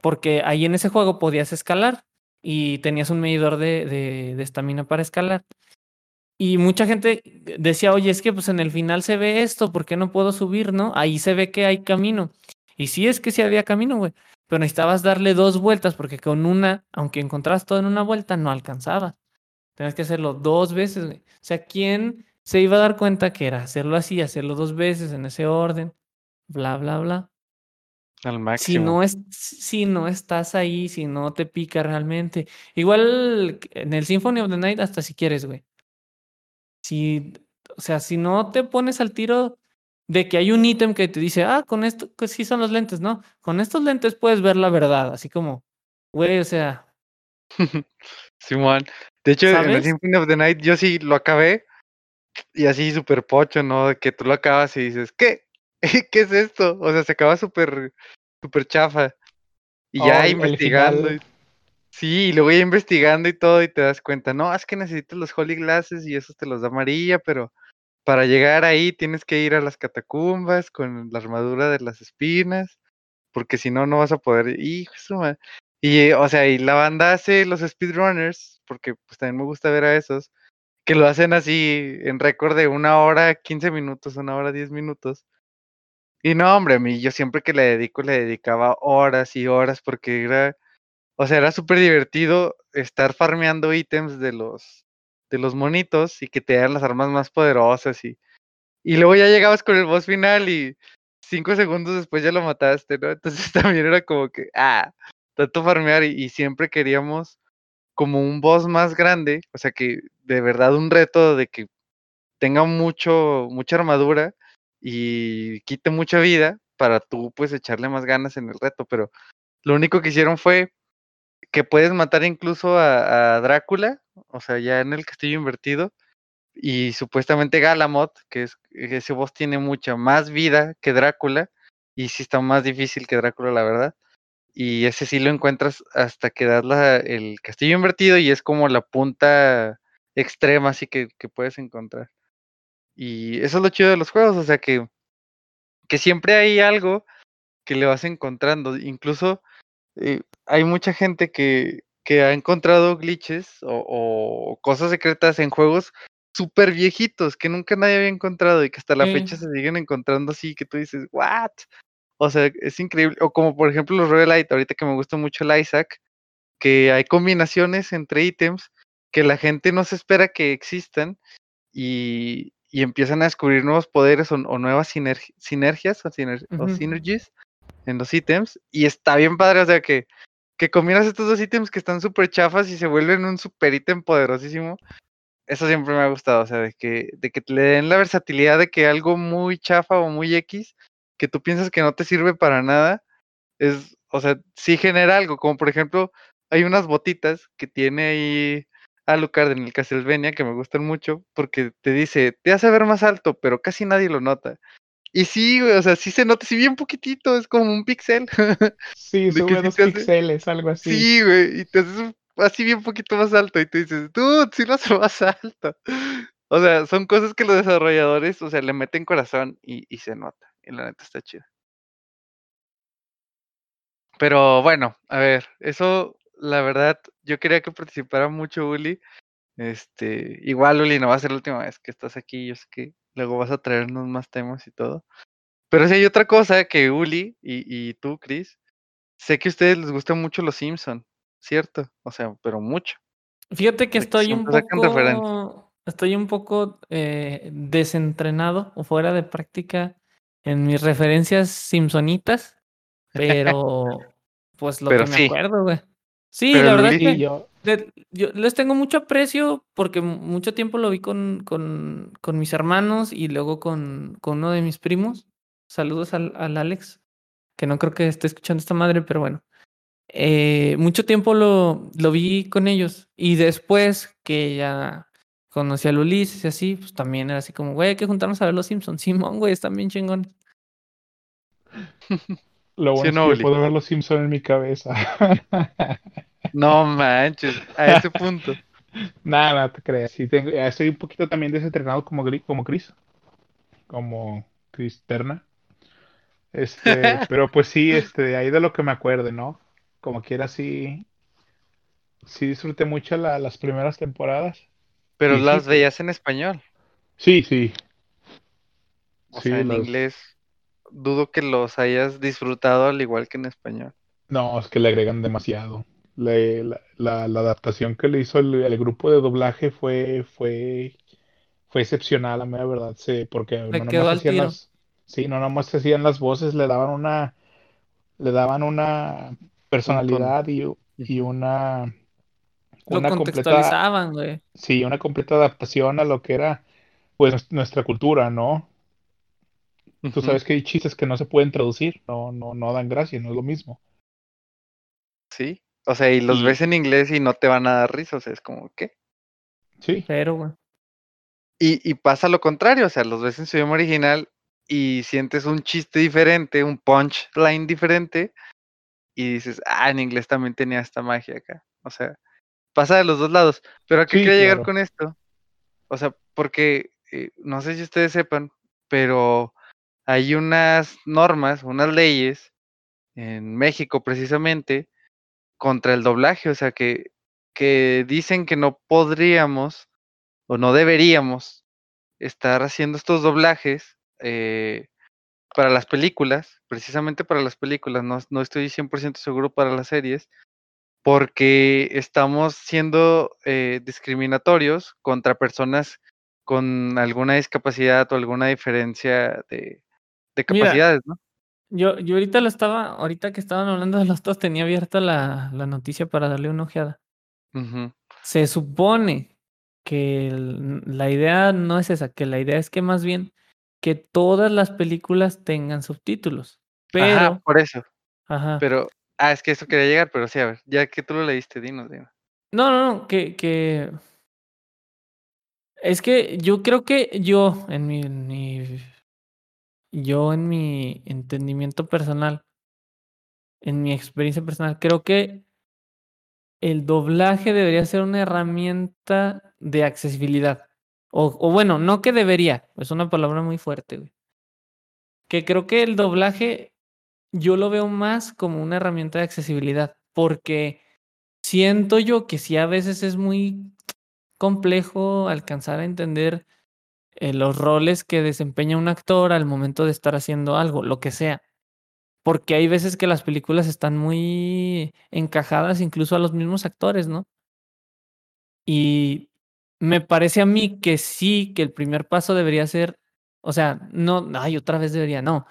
porque ahí en ese juego podías escalar y tenías un medidor de de- de estamina para escalar. Y mucha gente decía, oye, es que pues en el final se ve esto, ¿por qué no puedo subir, no? Ahí se ve que hay camino. Y sí es que sí había camino, güey. Pero necesitabas darle dos vueltas porque con una, aunque encontrabas todo en una vuelta, no alcanzabas. Tenías que hacerlo dos veces, güey. O sea, ¿quién se iba a dar cuenta que era hacerlo así, hacerlo dos veces en ese orden? Bla, bla, bla. Al Si máximo. no, es, si no estás ahí, si no te pica realmente. Igual en el Symphony of the Night, hasta si quieres, güey. Si, o sea, si no te pones al tiro de que hay un ítem que te dice, ah, con esto, pues sí son los lentes, ¿no? Con estos lentes puedes ver la verdad, así como, güey, o sea, Simón. De hecho, en el. Symphony of the Night yo sí lo acabé y así súper pocho, ¿no? De que tú lo acabas y dices, ¿qué? ¿Qué es esto? O sea, se acaba súper, súper chafa. Y Oh, ya investigando. final. Sí, y luego ya investigando y todo y te das cuenta, no, es que necesitas los Holy Glasses y esos te los da María, pero para llegar ahí tienes que ir a las catacumbas con la armadura de las espinas, porque si no, no vas a poder. Hijo Y, o sea, y la banda hace los speedrunners, porque pues también me gusta ver a esos, que lo hacen así en récord de una hora, 15 minutos, una hora, 10 minutos. Y no, hombre, a mí yo siempre que le dedico, le dedicaba horas y horas, porque era, o sea, era súper divertido estar farmeando ítems de los, de los monitos y que te dan las armas más poderosas y, y luego ya llegabas con el boss final y cinco segundos después ya lo mataste, ¿no? Entonces también era como que, ah, tanto farmear y, y siempre queríamos como un boss más grande, o sea que de verdad un reto de que tenga mucho, mucha armadura y quite mucha vida para tú pues echarle más ganas en el reto, pero lo único que hicieron fue que puedes matar incluso a, Drácula, o sea, ya en el castillo invertido, y supuestamente Galamot, que es ese boss tiene mucha más vida que Drácula, y sí está más difícil que Drácula, la verdad. Y ese sí lo encuentras hasta que das la, el castillo invertido y es como la punta extrema así que, que puedes encontrar. Y eso es lo chido de los juegos, o sea que, que siempre hay algo que le vas encontrando. Incluso eh, hay mucha gente que, que ha encontrado glitches o, o cosas secretas en juegos súper viejitos que nunca nadie había encontrado y que hasta la Sí. fecha se siguen encontrando así que tú dices, ¿what? O sea, es increíble. O como por ejemplo los Roguelite, ahorita que me gusta mucho el Isaac, que hay combinaciones entre ítems que la gente no se espera que existan y, y empiezan a descubrir nuevos poderes o, o nuevas sinergi- sinergias o, siner- o Ujú. synergies en los ítems. Y está bien padre, o sea que, que combinas estos dos ítems que están súper chafas y se vuelven un super ítem poderosísimo. Eso siempre me ha gustado, o sea, de que, de que le den la versatilidad de que algo muy chafa o muy X, que tú piensas que no te sirve para nada, es, o sea, sí genera algo, como por ejemplo, hay unas botitas que tiene ahí Alucard en el Castlevania, que me gustan mucho, porque te dice, te hace ver más alto, pero casi nadie lo nota. Y sí, güey, o sea, sí se nota, sí bien poquitito, es como un pixel. Sí, son unos píxeles, algo así. Sí, güey, y te haces así bien poquito más alto y tú dices, dude, sí lo hace más alto. O sea, son cosas que los desarrolladores, o sea, le meten corazón y, y se nota. Y la neta está chida. Pero bueno, a ver, eso, la verdad, yo quería que participara mucho Uli. Este, igual Uli, no va a ser la última vez que estás aquí, yo sé que luego vas a traernos más temas y todo. Pero si hay otra cosa que Uli y, y tú, Chris, sé que a ustedes les gustan mucho los Simpson, ¿cierto? O sea, pero mucho. Fíjate que estoy un poco, estoy un poco eh, desentrenado o fuera de práctica en mis referencias simpsonitas, pero pues lo que me acuerdo, güey. Sí, la verdad que yo... les tengo mucho aprecio porque mucho tiempo lo vi con, con, con mis hermanos y luego con, con, uno de mis primos. Saludos al, al, Alex, que no creo que esté escuchando esta madre, pero bueno. Eh, mucho tiempo lo, lo vi con ellos y después que ya conocí a Ulises y así, pues también era así como, güey, hay que juntarnos a ver los Simpsons. Simón, güey, están bien chingones. Lo bueno es que puedo ver los Simpsons en mi cabeza. no manches, a ese punto. Nada, no te creas. Sí, tengo, estoy un poquito también desentrenado como, como Chris. Como Chris Terna. Este, pero pues sí, este, ahí de lo que me acuerde, ¿no? Como quiera, sí. Sí disfruté mucho las primeras temporadas. Pero las veías en español. Sí, sí. O sea, en inglés dudo que los hayas disfrutado al igual que en español. No, es que le agregan demasiado. La, la, adaptación que le hizo el, grupo de doblaje fue, fue, fue excepcional, a mí la verdad, sí, porque no nomás hacían las, sí, no nomás hacían las voces, le daban una, le daban una personalidad y, y una, una completa, güey. Sí, una completa adaptación a lo que era, pues, nuestra cultura, ¿no? Tú sabes que hay chistes que no se pueden traducir, no, no, no dan gracia, no es lo mismo. Sí, o sea, y los ves en inglés y no te van a dar risa, o sea, es como, ¿qué? Sí. Pero, güey. Y, y pasa lo contrario, o sea, los ves en su idioma original y sientes un chiste diferente, un punchline diferente, y dices, ah, en inglés también tenía esta magia acá. O sea, pasa de los dos lados. Pero ¿a qué quiero llegar con esto? O sea, porque eh, no sé si ustedes sepan, pero hay unas normas, unas leyes en México precisamente contra el doblaje, o sea que, que dicen que no podríamos o no deberíamos estar haciendo estos doblajes eh, para las películas, precisamente para las películas, no, no estoy 100% seguro para las series, porque estamos siendo eh, discriminatorios contra personas con alguna discapacidad o alguna diferencia de, de capacidades, ¿no? Yo, yo ahorita lo estaba, ahorita que estaban hablando de los dos, tenía abierta la, la noticia para darle una ojeada. Se supone que la idea no es esa, que la idea es que más bien que todas las películas tengan subtítulos. Pero. Ajá, por eso. Ajá. Pero, ah, es que eso quería llegar, pero sí, a ver, ya que tú lo leíste, dinos, dinos. No, no, no, que, que. Es que yo creo que yo, en mi, en mi yo en mi entendimiento personal, en mi experiencia personal, creo que el doblaje debería ser una herramienta de accesibilidad. O, bueno, no que debería, es una palabra muy fuerte, güey. Que creo que el doblaje yo lo veo más como una herramienta de accesibilidad, porque siento yo que sí a veces es muy complejo alcanzar a entender eh, los roles que desempeña un actor al momento de estar haciendo algo, lo que sea. Porque hay veces que las películas están muy encajadas incluso a los mismos actores, ¿no? Y me parece a mí que sí, que el primer paso debería ser, o sea, no, ay, otra vez debería, no,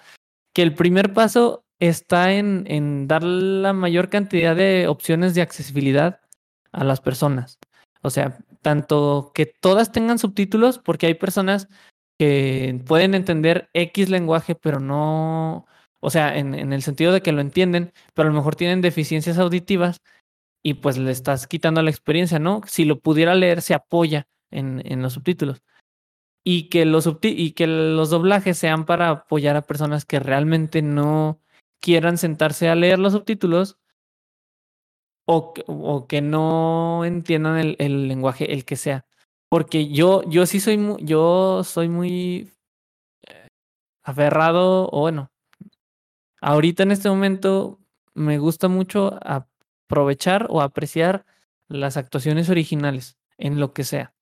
que el primer paso está en, en dar la mayor cantidad de opciones de accesibilidad a las personas. O sea, tanto que todas tengan subtítulos, porque hay personas que pueden entender X lenguaje, pero no, o sea, en, el sentido de que lo entienden, pero a lo mejor tienen deficiencias auditivas y pues le estás quitando la experiencia, ¿no? Si lo pudiera leer, se apoya en, en los subtítulos. Y que, los y que los doblajes sean para apoyar a personas que realmente no quieran sentarse a leer los subtítulos o, que no entiendan el, lenguaje, el que sea. Porque yo, yo sí soy muy, yo soy muy eh, aferrado, o bueno, ahorita en este momento me gusta mucho aprovechar o apreciar las actuaciones originales en lo que sea.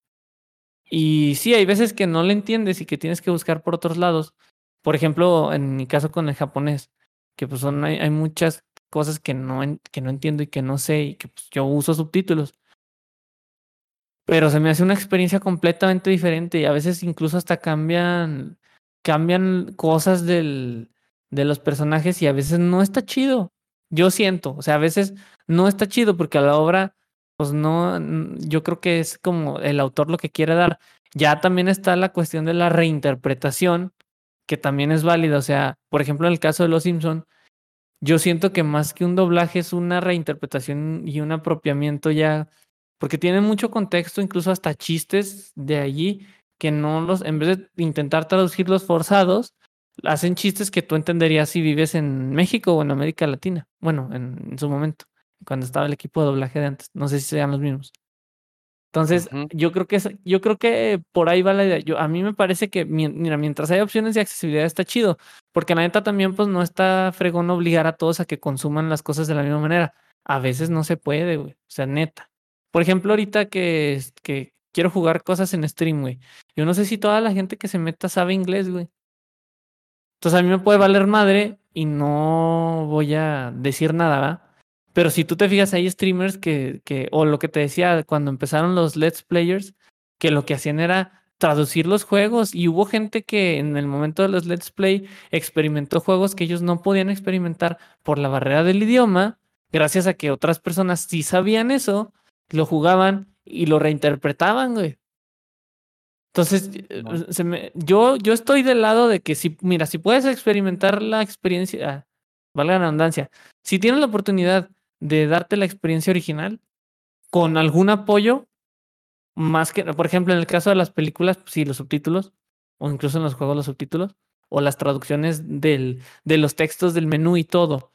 Y sí, hay veces que no le entiendes y que tienes que buscar por otros lados. Por ejemplo, en mi caso con el japonés, que pues son, hay muchas cosas que no, que no entiendo y que no sé y que pues, yo uso subtítulos. Pero se me hace una experiencia completamente diferente y a veces incluso hasta cambian, cambian cosas del, de los personajes y a veces no está chido. Yo siento, o sea, a veces no está chido porque a la obra, pues no, yo creo que es como el autor lo que quiere dar. Ya también está la cuestión de la reinterpretación, que también es válida. O sea, por ejemplo, en el caso de Los Simpson, yo siento que más que un doblaje es una reinterpretación y un apropiamiento ya, porque tiene mucho contexto, incluso hasta chistes de allí, que no los, en vez de intentar traducirlos forzados, hacen chistes que tú entenderías si vives en México o en América Latina. Bueno, en, su momento, cuando estaba el equipo de doblaje de antes. No sé si sean los mismos. Entonces, yo creo que yo creo que por ahí va la idea. Yo, a mí me parece que mira, mientras hay opciones de accesibilidad está chido, porque la neta también pues no está fregón obligar a todos a que consuman las cosas de la misma manera. A veces no se puede, güey. O sea, neta. Por ejemplo, ahorita que, que quiero jugar cosas en stream, güey. Yo no sé si toda la gente que se meta sabe inglés, güey. Entonces a mí me puede valer madre y no voy a decir nada, ¿verdad? Pero si tú te fijas, hay streamers que, que, o lo que te decía cuando empezaron los Let's Players, que lo que hacían era traducir los juegos y hubo gente que en el momento de los Let's Play experimentó juegos que ellos no podían experimentar por la barrera del idioma, gracias a que otras personas sí sabían eso, lo jugaban y lo reinterpretaban, güey. Entonces, eh, se me, yo, yo estoy del lado de que si, mira, si puedes experimentar la experiencia, ah, valga la redundancia, si tienes la oportunidad de darte la experiencia original con algún apoyo, más que, por ejemplo, en el caso de las películas, sí, los subtítulos, o incluso en los juegos los subtítulos, o las traducciones del, de los textos del menú y todo,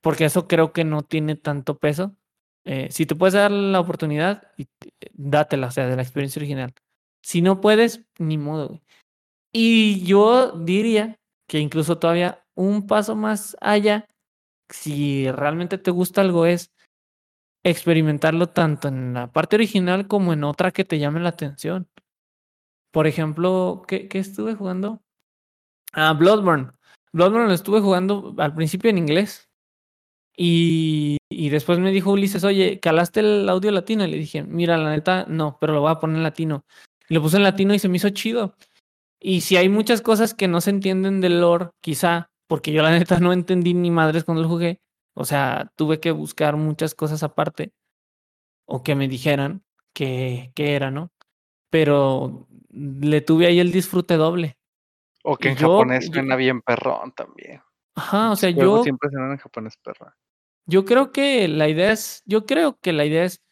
porque eso creo que no tiene tanto peso. Eh, si te puedes dar la oportunidad, dátela, o sea, de la experiencia original. Si no puedes, ni modo. Y yo diría que incluso todavía un paso más allá, si realmente te gusta algo, es experimentarlo tanto en la parte original como en otra que te llame la atención. Por ejemplo, ¿qué, qué estuve jugando? Ah, Bloodborne. Bloodborne lo estuve jugando al principio en inglés. Y, y, después me dijo Ulises, oye, ¿calaste el audio latino? Y le dije, mira, la neta, no, pero lo voy a poner en latino. Lo puse en latino y se me hizo chido. Y si hay muchas cosas que no se entienden del lore, quizá, porque yo la neta no entendí ni madres cuando lo jugué. O sea, tuve que buscar muchas cosas aparte. O que me dijeran que, que era, ¿no? Pero le tuve ahí el disfrute doble. O que en japonés suena bien perrón también. Ajá, o sea, yo. Siempre suena en japonés perrón. Yo creo que la idea es. Yo creo que la idea es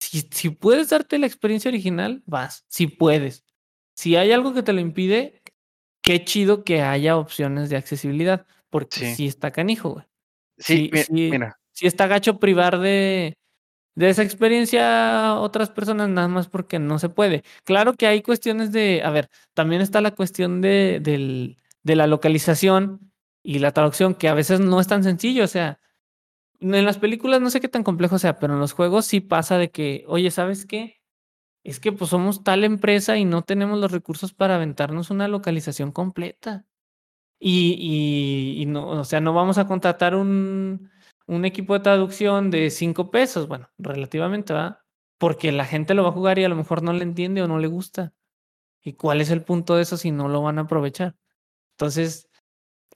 si, si puedes darte la experiencia original, vas, si puedes. Si hay algo que te lo impide, qué chido que haya opciones de accesibilidad, porque sí, está canijo, güey. Sí, mira. Si está gacho privar de, de esa experiencia a otras personas nada más porque no se puede. Claro que hay cuestiones de, a ver, también está la cuestión de, de la localización y la traducción, que a veces no es tan sencillo, o sea, en las películas no sé qué tan complejo sea, pero en los juegos sí pasa de que, oye, ¿sabes qué? Es que pues somos tal empresa y no tenemos los recursos para aventarnos una localización completa. Y, y, no, o sea, no vamos a contratar un, un equipo de traducción de cinco pesos, bueno, relativamente, ¿va? Porque la gente lo va a jugar y a lo mejor no le entiende o no le gusta. ¿Y cuál es el punto de eso si no lo van a aprovechar? Entonces,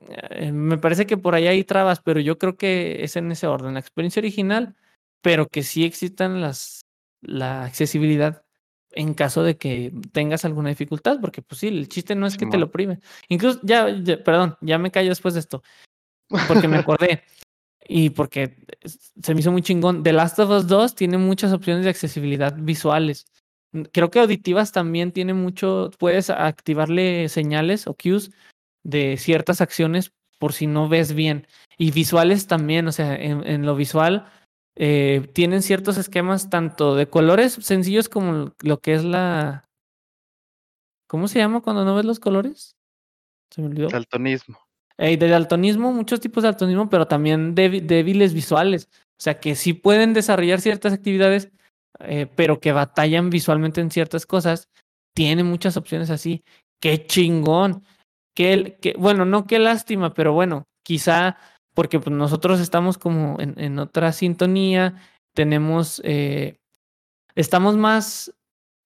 eh, me parece que por ahí hay trabas, pero yo creo que es en ese orden. La experiencia original, pero que sí existan las, la accesibilidad en caso de que tengas alguna dificultad, porque pues sí, el chiste no es que te lo prive. Incluso, ya, perdón, ya me callo después de esto, porque me acordé. y porque se me hizo muy chingón. The Last of Us 2 tiene muchas opciones de accesibilidad visuales. Creo que auditivas también tiene mucho, puedes activarle señales o cues de ciertas acciones por si no ves bien. Y visuales también, o sea, en, lo visual eh, tienen ciertos esquemas tanto de colores sencillos como lo que es la... ¿Cómo se llama cuando no ves los colores? Se me olvidó. Daltonismo. Eh, de daltonismo, muchos tipos de daltonismo, pero también débiles visuales. O sea, que sí pueden desarrollar ciertas actividades, eh, pero que batallan visualmente en ciertas cosas. Tiene muchas opciones así. ¡Qué chingón! Qué, bueno, no qué lástima, pero bueno, quizá porque pues, nosotros estamos como en, en otra sintonía, tenemos, eh, estamos más,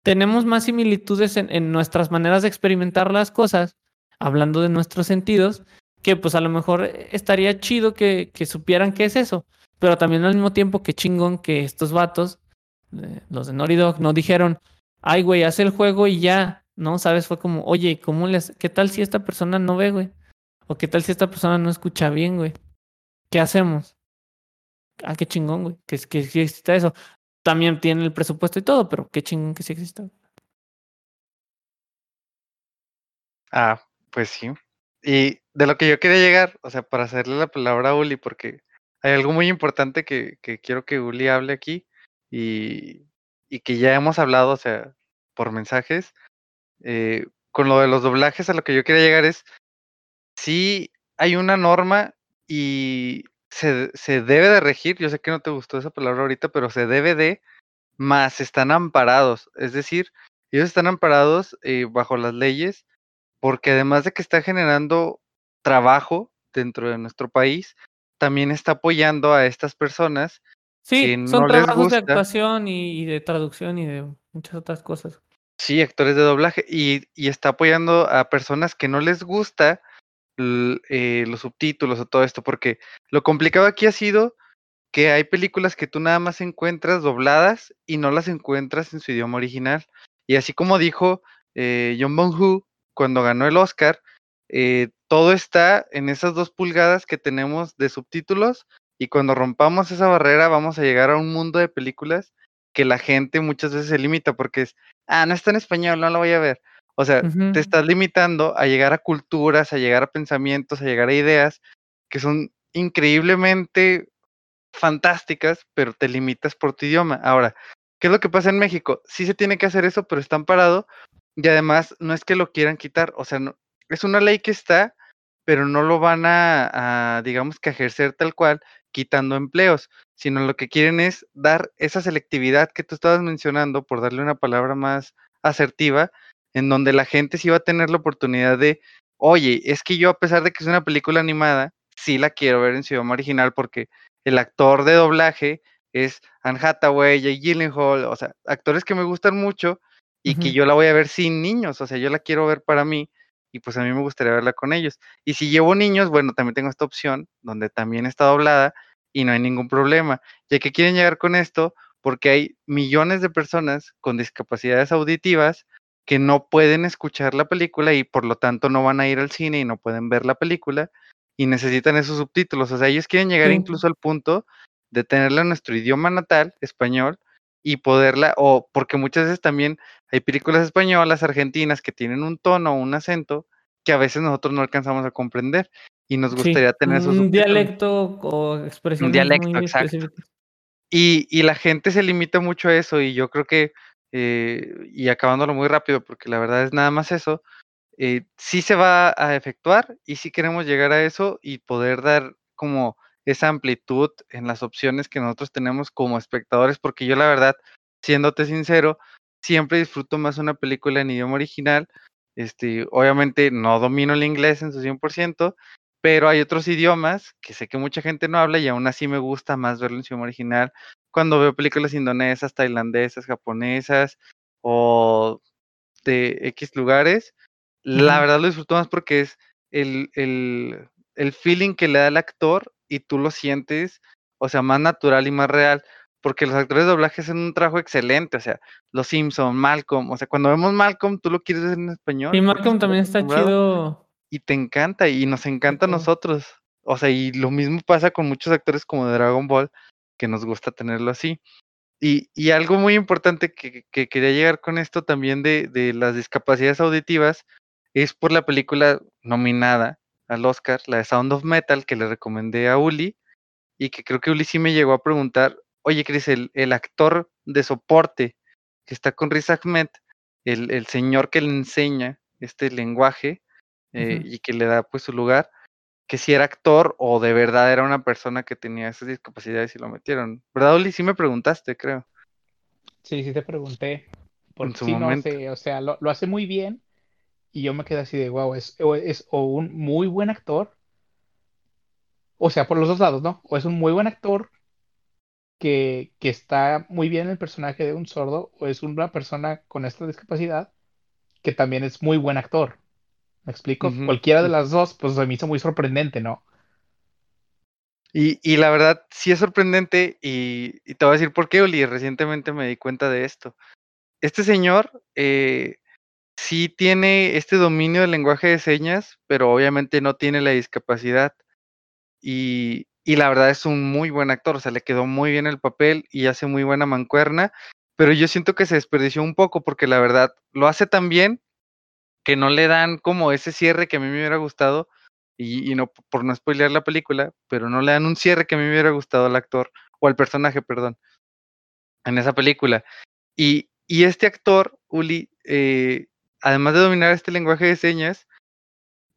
tenemos más similitudes en, en nuestras maneras de experimentar las cosas, hablando de nuestros sentidos, que pues a lo mejor estaría chido que, supieran qué es eso, pero también al mismo tiempo que chingón que estos vatos, eh, los de Naughty Dog, no dijeron, ay güey, haz el juego y ya, ¿no? ¿Sabes? Fue como, oye, ¿cómo les, qué tal si esta persona no ve, güey? ¿O qué tal si esta persona no escucha bien, güey? ¿Qué hacemos? Ah, qué chingón, güey, que, que sí exista eso. También tiene el presupuesto y todo, pero qué chingón que sí exista. Ah, pues sí. Y de lo que yo quería llegar, o sea, para hacerle la palabra a Uli, porque hay algo muy importante que, que quiero que Uli hable aquí y, y, que ya hemos hablado, o sea, por mensajes. Eh, con lo de los doblajes, a lo que yo quería llegar es, sí hay una norma y se, se debe de regir, yo sé que no te gustó esa palabra ahorita, pero se debe de, más están amparados, es decir, ellos están amparados eh, bajo las leyes porque además de que está generando trabajo dentro de nuestro país, también está apoyando a estas personas. Sí, son trabajos de actuación y, de traducción y de muchas otras cosas. Sí, actores de doblaje y, está apoyando a personas que no les gusta eh, los subtítulos o todo esto, porque lo complicado aquí ha sido que hay películas que tú nada más encuentras dobladas y no las encuentras en su idioma original. Y así como dijo eh, John Bong cuando ganó el Oscar, eh, todo está en esas dos pulgadas que tenemos de subtítulos y cuando rompamos esa barrera vamos a llegar a un mundo de películas que la gente muchas veces se limita porque es, ah, no está en español, no lo voy a ver. O sea, te estás limitando a llegar a culturas, a llegar a pensamientos, a llegar a ideas que son increíblemente fantásticas, pero te limitas por tu idioma. Ahora, ¿qué es lo que pasa en México? Sí se tiene que hacer eso, pero están parado y además, no es que lo quieran quitar, o sea, no, es una ley que está, pero no lo van a, digamos que ejercer tal cual, quitando empleos, sino lo que quieren es dar esa selectividad que tú estabas mencionando, por darle una palabra más asertiva, en donde la gente sí va a tener la oportunidad de, oye, es que yo a pesar de que es una película animada, sí la quiero ver en su idioma original porque el actor de doblaje es Anne Hathaway, Jay Gyllenhaal, o sea, actores que me gustan mucho y que yo la voy a ver sin niños, o sea, yo la quiero ver para mí y pues a mí me gustaría verla con ellos. Y si llevo niños, bueno, también tengo esta opción donde también está doblada y no hay ningún problema. Ya que quieren llegar con esto porque hay millones de personas con discapacidades auditivas que no pueden escuchar la película y por lo tanto no van a ir al cine y no pueden ver la película y necesitan esos subtítulos. O sea, ellos quieren llegar incluso al punto de tenerla en nuestro idioma natal, español, y poderla, o porque muchas veces también hay películas españolas, argentinas que tienen un tono o un acento que a veces nosotros no alcanzamos a comprender y nos gustaría tener esos un dialecto o expresión un dialecto exacto. y, y, la gente se limita mucho a eso y yo creo que eh, y acabándolo muy rápido porque la verdad es nada más eso eh, sí se va a efectuar y sí queremos llegar a eso y poder dar como esa amplitud en las opciones que nosotros tenemos como espectadores, porque yo la verdad, siéndote sincero, siempre disfruto más una película en idioma original. Este, obviamente no domino el inglés en su 100%, pero hay otros idiomas que sé que mucha gente no habla y aún así me gusta más verlo en su idioma original. Cuando veo películas indonesas, tailandesas, japonesas o de X lugares, la verdad lo disfruto más porque es el, el, el feeling que le da el actor y tú lo sientes, o sea, más natural y más real, porque los actores de doblaje hacen un trabajo excelente, o sea, Los Simpson, Malcolm, o sea, cuando vemos Malcolm, tú lo quieres ver en español. Y Malcolm también está chido. Y te encanta, y nos encanta a nosotros. O sea, y lo mismo pasa con muchos actores como de Dragon Ball, que nos gusta tenerlo así. Y, y algo muy importante que, que, quería llegar con esto también de, de las discapacidades auditivas es por la película nominada al Oscar, la de Sound of Metal, que le recomendé a Uli, y que creo que Uli sí me llegó a preguntar, oye Chris, el, el actor de soporte que está con Riz Ahmed, el, el señor que le enseña este lenguaje eh, y que le da pues su lugar, que si era actor o de verdad era una persona que tenía esas discapacidades y lo metieron. ¿Verdad, Uli? Sí me preguntaste, creo. Sí, sí te pregunté. Por su momento. o sea, lo, lo, hace muy bien y yo me quedé así de, wow, es, es o un muy buen actor, o sea, por los dos lados, ¿no? O es un muy buen actor que, que está muy bien el personaje de un sordo, o es una persona con esta discapacidad que también es muy buen actor. ¿Me explico? Cualquiera de las dos, pues se me hizo muy sorprendente, ¿no? Y, y la verdad, sí es sorprendente, y, y, te voy a decir por qué, Oli. Recientemente me di cuenta de esto. Este señor eh, sí tiene este dominio del lenguaje de señas, pero obviamente no tiene la discapacidad. Y, y la verdad es un muy buen actor, o sea, le quedó muy bien el papel y hace muy buena mancuerna, pero yo siento que se desperdició un poco porque la verdad lo hace tan bien que no le dan como ese cierre que a mí me hubiera gustado, y, no por no spoilear la película, pero no le dan un cierre que a mí me hubiera gustado al actor, o al personaje, perdón, en esa película. Y, y este actor, Uli, eh, además de dominar este lenguaje de señas,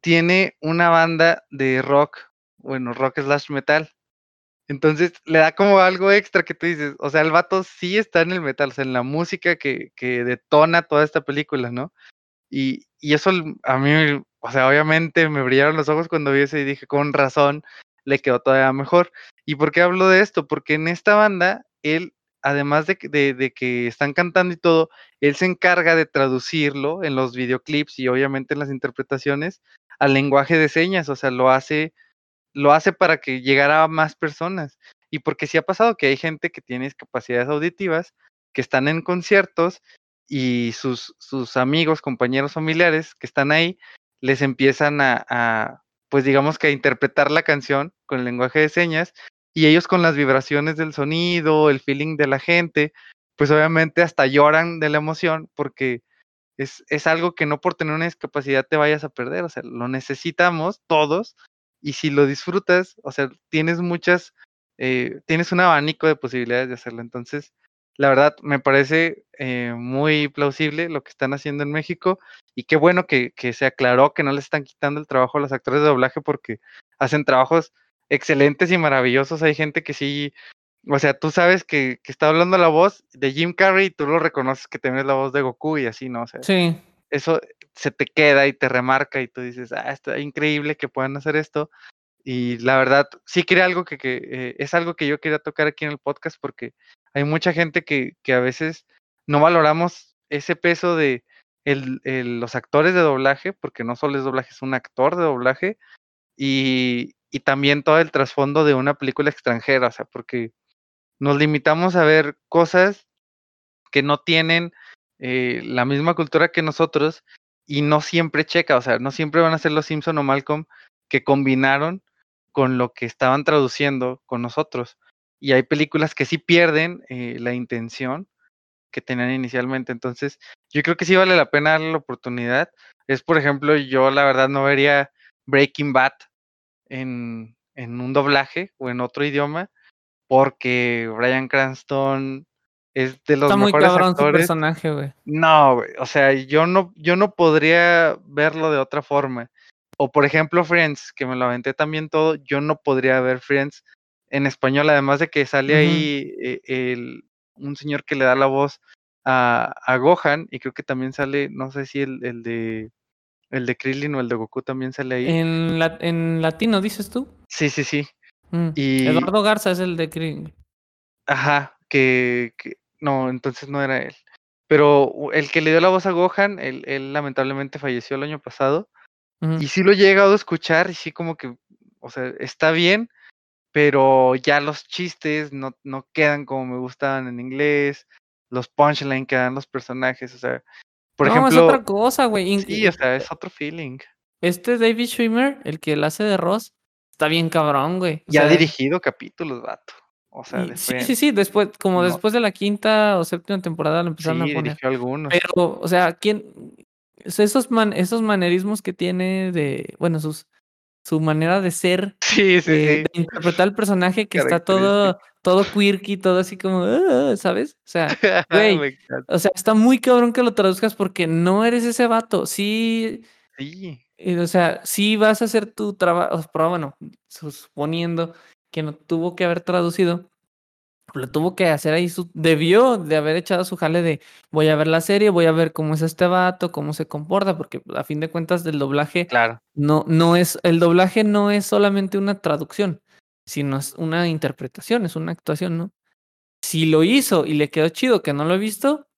tiene una banda de rock, bueno, rock slash metal. Entonces le da como algo extra que tú dices, o sea, el vato sí está en el metal, o sea, en la música que, que detona toda esta película, ¿no? Y, y eso a mí, o sea, obviamente me brillaron los ojos cuando vi eso y dije, con razón, le quedó todavía mejor. ¿Y por qué hablo de esto? Porque en esta banda, él además de, de, de, que están cantando y todo, él se encarga de traducirlo en los videoclips y obviamente en las interpretaciones al lenguaje de señas, o sea, lo hace, lo hace para que llegara a más personas. Y porque sí ha pasado que hay gente que tiene discapacidades auditivas, que están en conciertos y sus, sus amigos, compañeros familiares que están ahí, les empiezan a, pues digamos que a interpretar la canción con el lenguaje de señas y ellos con las vibraciones del sonido, el feeling de la gente, pues obviamente hasta lloran de la emoción porque es, es algo que no por tener una discapacidad te vayas a perder, o sea, lo necesitamos todos y si lo disfrutas, o sea, tienes muchas, eh, tienes un abanico de posibilidades de hacerlo. Entonces, la verdad, me parece eh, muy plausible lo que están haciendo en México y qué bueno que, que se aclaró que no les están quitando el trabajo a los actores de doblaje porque hacen trabajos excelentes y maravillosos. Hay gente que sí, o sea, tú sabes que, que, está hablando la voz de Jim Carrey y tú lo reconoces que tienes la voz de Goku y así, ¿no? O sea, sí. eso se te queda y te remarca y tú dices, ah, está increíble que puedan hacer esto. Y la verdad, sí quería algo que, que eh, es algo que yo quería tocar aquí en el podcast porque hay mucha gente que, que a veces no valoramos ese peso de el, los actores de doblaje, porque no solo es doblaje, es un actor de doblaje, y, y también todo el trasfondo de una película extranjera, o sea, porque nos limitamos a ver cosas que no tienen eh, la misma cultura que nosotros y no siempre checa, o sea, no siempre van a ser los Simpson o Malcolm que combinaron con lo que estaban traduciendo con nosotros. Y hay películas que sí pierden eh, la intención que tenían inicialmente. Entonces, yo creo que sí vale la pena darle la oportunidad. Es, por ejemplo, yo la verdad no vería Breaking Bad en, en un doblaje o en otro idioma, porque Brian Cranston es de los Está mejores muy cabrón actores. su personaje, güey. No, güey, o sea, yo no, yo no podría verlo de otra forma. O por ejemplo Friends, que me lo aventé también todo, yo no podría ver Friends en español, además de que sale uh -huh. ahí eh, el, un señor que le da la voz a, a, Gohan, y creo que también sale, no sé si el, el de el de Krillin o el de Goku también sale ahí. En, la, en latino, dices tú. Sí, sí, sí. Mm. Y... Eduardo Garza es el de Krillin. Ajá, que, que, no, entonces no era él. Pero el que le dio la voz a Gohan, él, él lamentablemente falleció el año pasado. Uh -huh. Y sí lo he llegado a escuchar y sí como que, o sea, está bien, pero ya los chistes no, no quedan como me gustaban en inglés, los punchlines que dan los personajes, o sea, por no, ejemplo... es otra cosa, güey. Sí, o sea, es otro feeling. Este David Schwimmer, el que la hace de Ross, está bien cabrón, güey. ya ha dirigido capítulos, vato. O sea, sí, sí, sí, después, como después de la quinta o séptima temporada lo empezaron a poner. Dirigió algunos. Pero, o sea, ¿quién? Esos, man, esos manerismos que tiene de, bueno, sus, su manera de ser, sí, sí, de, interpretar el personaje que está todo, todo quirky, todo así como, ah", ¿sabes? O sea, güey, o sea, está muy cabrón que lo traduzcas porque no eres ese vato. Sí. Sí. O sea, sí vas a hacer tu trabajo, pero bueno, suponiendo que no tuvo que haber traducido, lo tuvo que hacer ahí, su, debió de haber echado su jale de voy a ver la serie, voy a ver cómo es este vato, cómo se comporta, porque a fin de cuentas del doblaje claro. no, no es, el doblaje no es solamente una traducción, sino es una interpretación, es una actuación, ¿no? Si lo hizo y le quedó chido, que no lo he visto,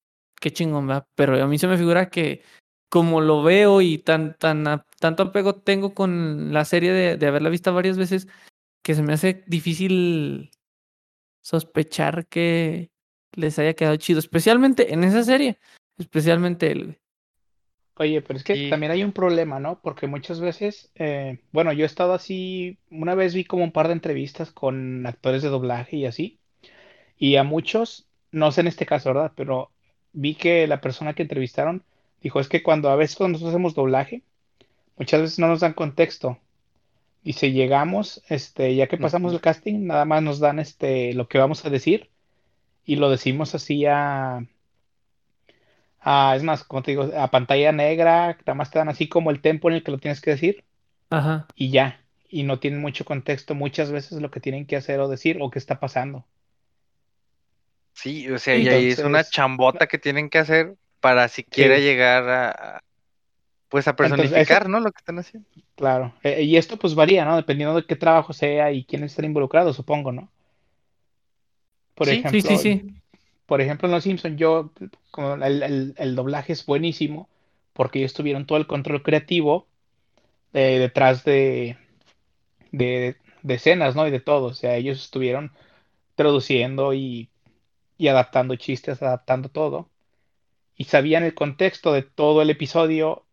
qué chingón, va. Pero a mí se me figura que como lo veo y tan, tan, tanto apego tengo con la serie de, de haberla visto varias veces, que se me hace difícil sospechar que les haya quedado chido, especialmente en esa serie, especialmente él. Oye, pero es que también hay un problema, ¿no? Porque muchas veces, eh, bueno, yo he estado así, una vez vi como un par de entrevistas con actores de doblaje y así, y a muchos, no sé en este caso, ¿verdad? Pero vi que la persona que entrevistaron dijo, es que cuando a veces cuando nosotros hacemos doblaje, muchas veces no nos dan contexto y si llegamos, este, ya que pasamos el casting, nada más nos dan este, lo que vamos a decir y lo decimos así a, a, es más, como te digo, a pantalla negra, nada más te dan así como el tempo en el que lo tienes que decir Ajá. y ya, y no tienen mucho contexto muchas veces lo que tienen que hacer o decir o qué está pasando. Sí, o sea, y ahí es una chambota que tienen que hacer para siquiera llegar a, pues a personificar, ¿no? Lo que están haciendo. Claro, eh, y esto pues varía, ¿no? Dependiendo de qué trabajo sea y quiénes están involucrados, supongo, ¿no? Por ejemplo, sí, sí, sí. Por ejemplo, en Los Simpsons, yo, como el, doblaje es buenísimo, porque ellos tuvieron todo el control creativo eh, detrás de, de, de, escenas, ¿no? Y de todo. O sea, ellos estuvieron traduciendo y, y adaptando chistes, adaptando todo. Y sabían el contexto de todo el episodio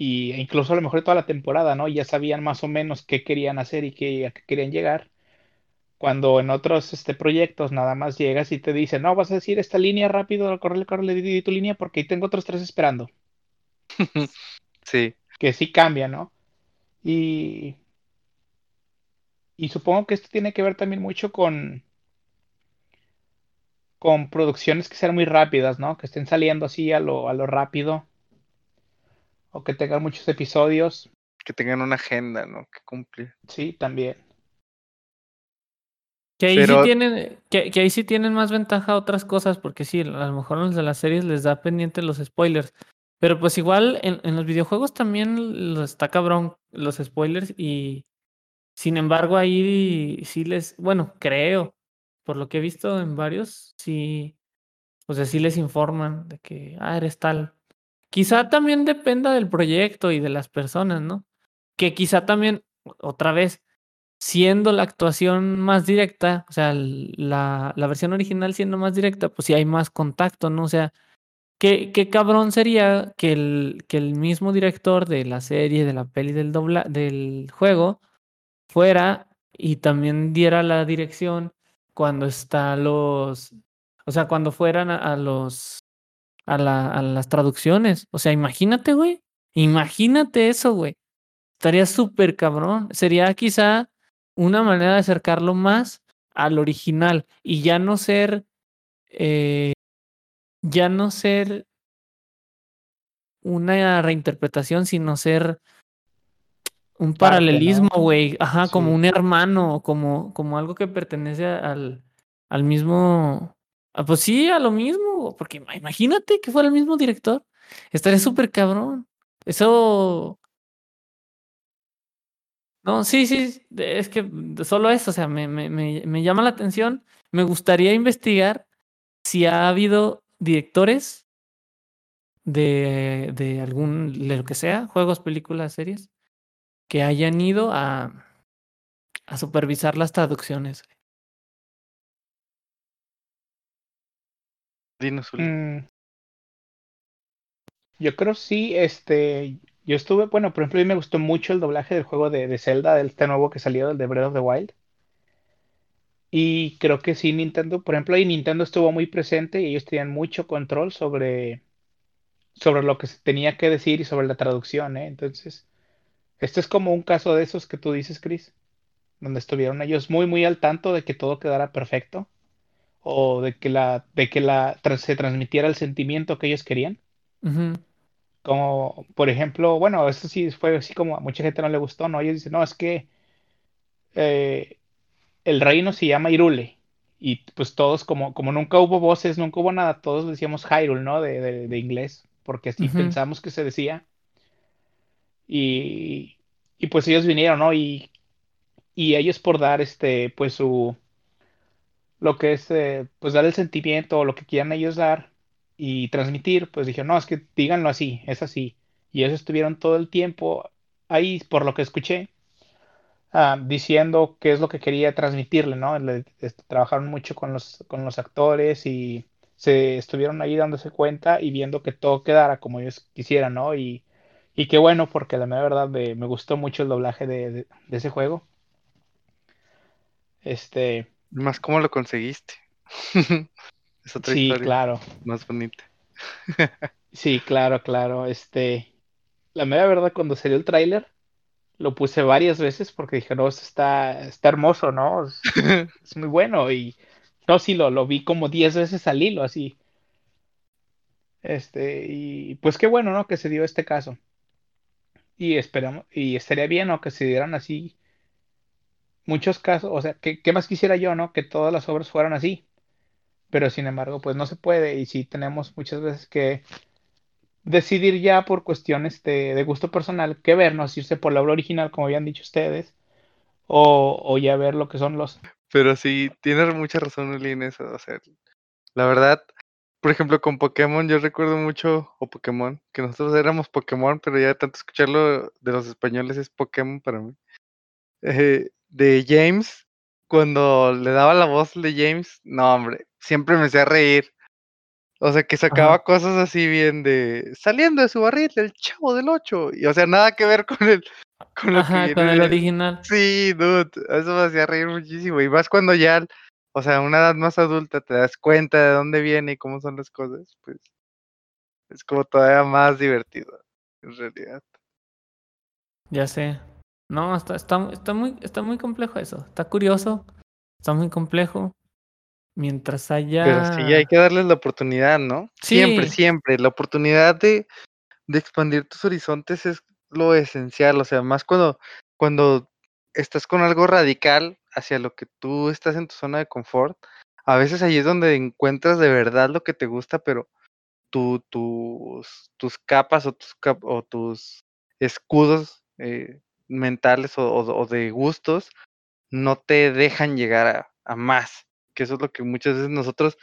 y e incluso a lo mejor toda la temporada, ¿no? Ya sabían más o menos qué querían hacer y qué, a qué querían llegar. Cuando en otros este, proyectos nada más llegas y te dicen, no, vas a decir esta línea rápido, corre, corre, di tu línea porque tengo otros tres esperando. sí. Que sí cambia, ¿no? Y, y supongo que esto tiene que ver también mucho con, con producciones que sean muy rápidas, ¿no? Que estén saliendo así a lo, a lo rápido o que tengan muchos episodios. Que tengan una agenda, ¿no? Que cumplir. Sí, también. Que ahí, sí tienen, que, ahí sí tienen más ventaja otras cosas, porque sí, a lo mejor los de las series les da pendiente los spoilers. Pero pues igual en, en los videojuegos también está cabrón los spoilers y sin embargo ahí sí les, bueno, creo, por lo que he visto en varios, sí, o sea, sí les informan de que, ah, eres tal. Quizá también dependa del proyecto y de las personas, ¿no? Que quizá también, otra vez, siendo la actuación más directa, o sea, la, versión original siendo más directa, pues sí hay más contacto, ¿no? O sea, qué, qué cabrón sería que el, que el mismo director de la serie, de la peli, del, dobla, del juego, fuera y también diera la dirección cuando está los, o sea, cuando fueran a los a, la, a las traducciones. O sea, imagínate, güey. Imagínate eso, güey. Estaría súper cabrón. Sería quizá una manera de acercarlo más al original y ya no ser, eh, ya no ser una reinterpretación, sino ser un paralelismo, güey. Ajá, como un hermano, como, como algo que pertenece al, al mismo, Ah, pues sí, a lo mismo, porque imagínate que fuera el mismo director. Estaría súper cabrón. Eso. No, sí, sí, es que solo eso, o sea, me, me, me, llama la atención. Me gustaría investigar si ha habido directores de, de algún, de lo que sea, juegos, películas, series, que hayan ido a, a supervisar las traducciones. Mm. Yo creo sí, este, Yo estuve, bueno, por ejemplo, a mí me gustó mucho el doblaje del juego de, de Zelda, del este nuevo que salió, del de Breath of the Wild. Y creo que sí, Nintendo, por ejemplo, ahí Nintendo estuvo muy presente y ellos tenían mucho control sobre, sobre lo que se tenía que decir y sobre la traducción, ¿eh? Entonces, este es como un caso de esos que tú dices, Chris, donde estuvieron ellos muy, muy al tanto de que todo quedara perfecto o de que la, de que la se transmitiera el sentimiento que ellos querían. Como, por ejemplo, bueno, eso sí fue así como a mucha gente no le gustó, ¿no? Ellos dicen, no, es que eh, el reino se llama Irule. Y pues todos, como, como nunca hubo voces, nunca hubo nada, todos decíamos Hyrule, ¿no? De, de, inglés, porque así pensamos que se decía. Y, y pues ellos vinieron, ¿no? Y, y ellos por dar este, pues su, lo que es, eh, pues dar el sentimiento o lo que quieran ellos dar y transmitir, pues dijeron, no, es que díganlo así, es así. Y ellos estuvieron todo el tiempo ahí, por lo que escuché, ah, diciendo qué es lo que quería transmitirle, ¿no? Este, trabajaron mucho con los, con los actores y se estuvieron ahí dándose cuenta y viendo que todo quedara como ellos quisieran, ¿no? Y, y qué bueno, porque la verdad me, me gustó mucho el doblaje de, de ese juego. Este, más cómo lo conseguiste. es otra sí, claro. Más bonita. sí, claro, claro. Este, la mera verdad, cuando salió el tráiler, lo puse varias veces porque dije, no, esto está, está hermoso, ¿no? Es, muy bueno. Y no, sí, lo, lo vi como 10 veces al hilo, así. Este, y pues qué bueno, ¿no? Que se dio este caso. Y esperamos, y estaría bien, ¿no? Que se dieran así muchos casos, o sea, ¿qué, más quisiera yo, no? Que todas las obras fueran así. Pero sin embargo, pues no se puede y sí tenemos muchas veces que decidir ya por cuestiones de, gusto personal qué vernos, irse por la obra original, como habían dicho ustedes, o, ya ver lo que son los... Pero sí, tienes mucha razón, Uli, en eso. O sea, la verdad, por ejemplo, con Pokémon, yo recuerdo mucho, o Pokémon, que nosotros éramos Pokémon, pero ya tanto escucharlo de los españoles es Pokémon para mí. Eh, de James, cuando le daba la voz de James, no, hombre, siempre me hacía reír. O sea, que sacaba cosas así bien de saliendo de su barril, el chavo del 8. Y o sea, nada que ver con el con, con el original. Sí, dude, eso me hacía reír muchísimo. Y más cuando ya, o sea, a una edad más adulta te das cuenta de dónde viene y cómo son las cosas, pues es como todavía más divertido, en realidad. Ya sé. No, está, está, está, muy, está muy complejo eso. Está curioso. Está muy complejo. Mientras haya. Pero sí, hay que darles la oportunidad, ¿no? Siempre, siempre. La oportunidad de, de expandir tus horizontes es lo esencial. O sea, más cuando, cuando estás con algo radical hacia lo que tú estás en tu zona de confort. A veces ahí es donde encuentras de verdad lo que te gusta, pero tu, tus, tus capas o tus, o tus escudos eh, mentales o, de gustos no te dejan llegar a, más, que eso es lo que muchas veces nosotros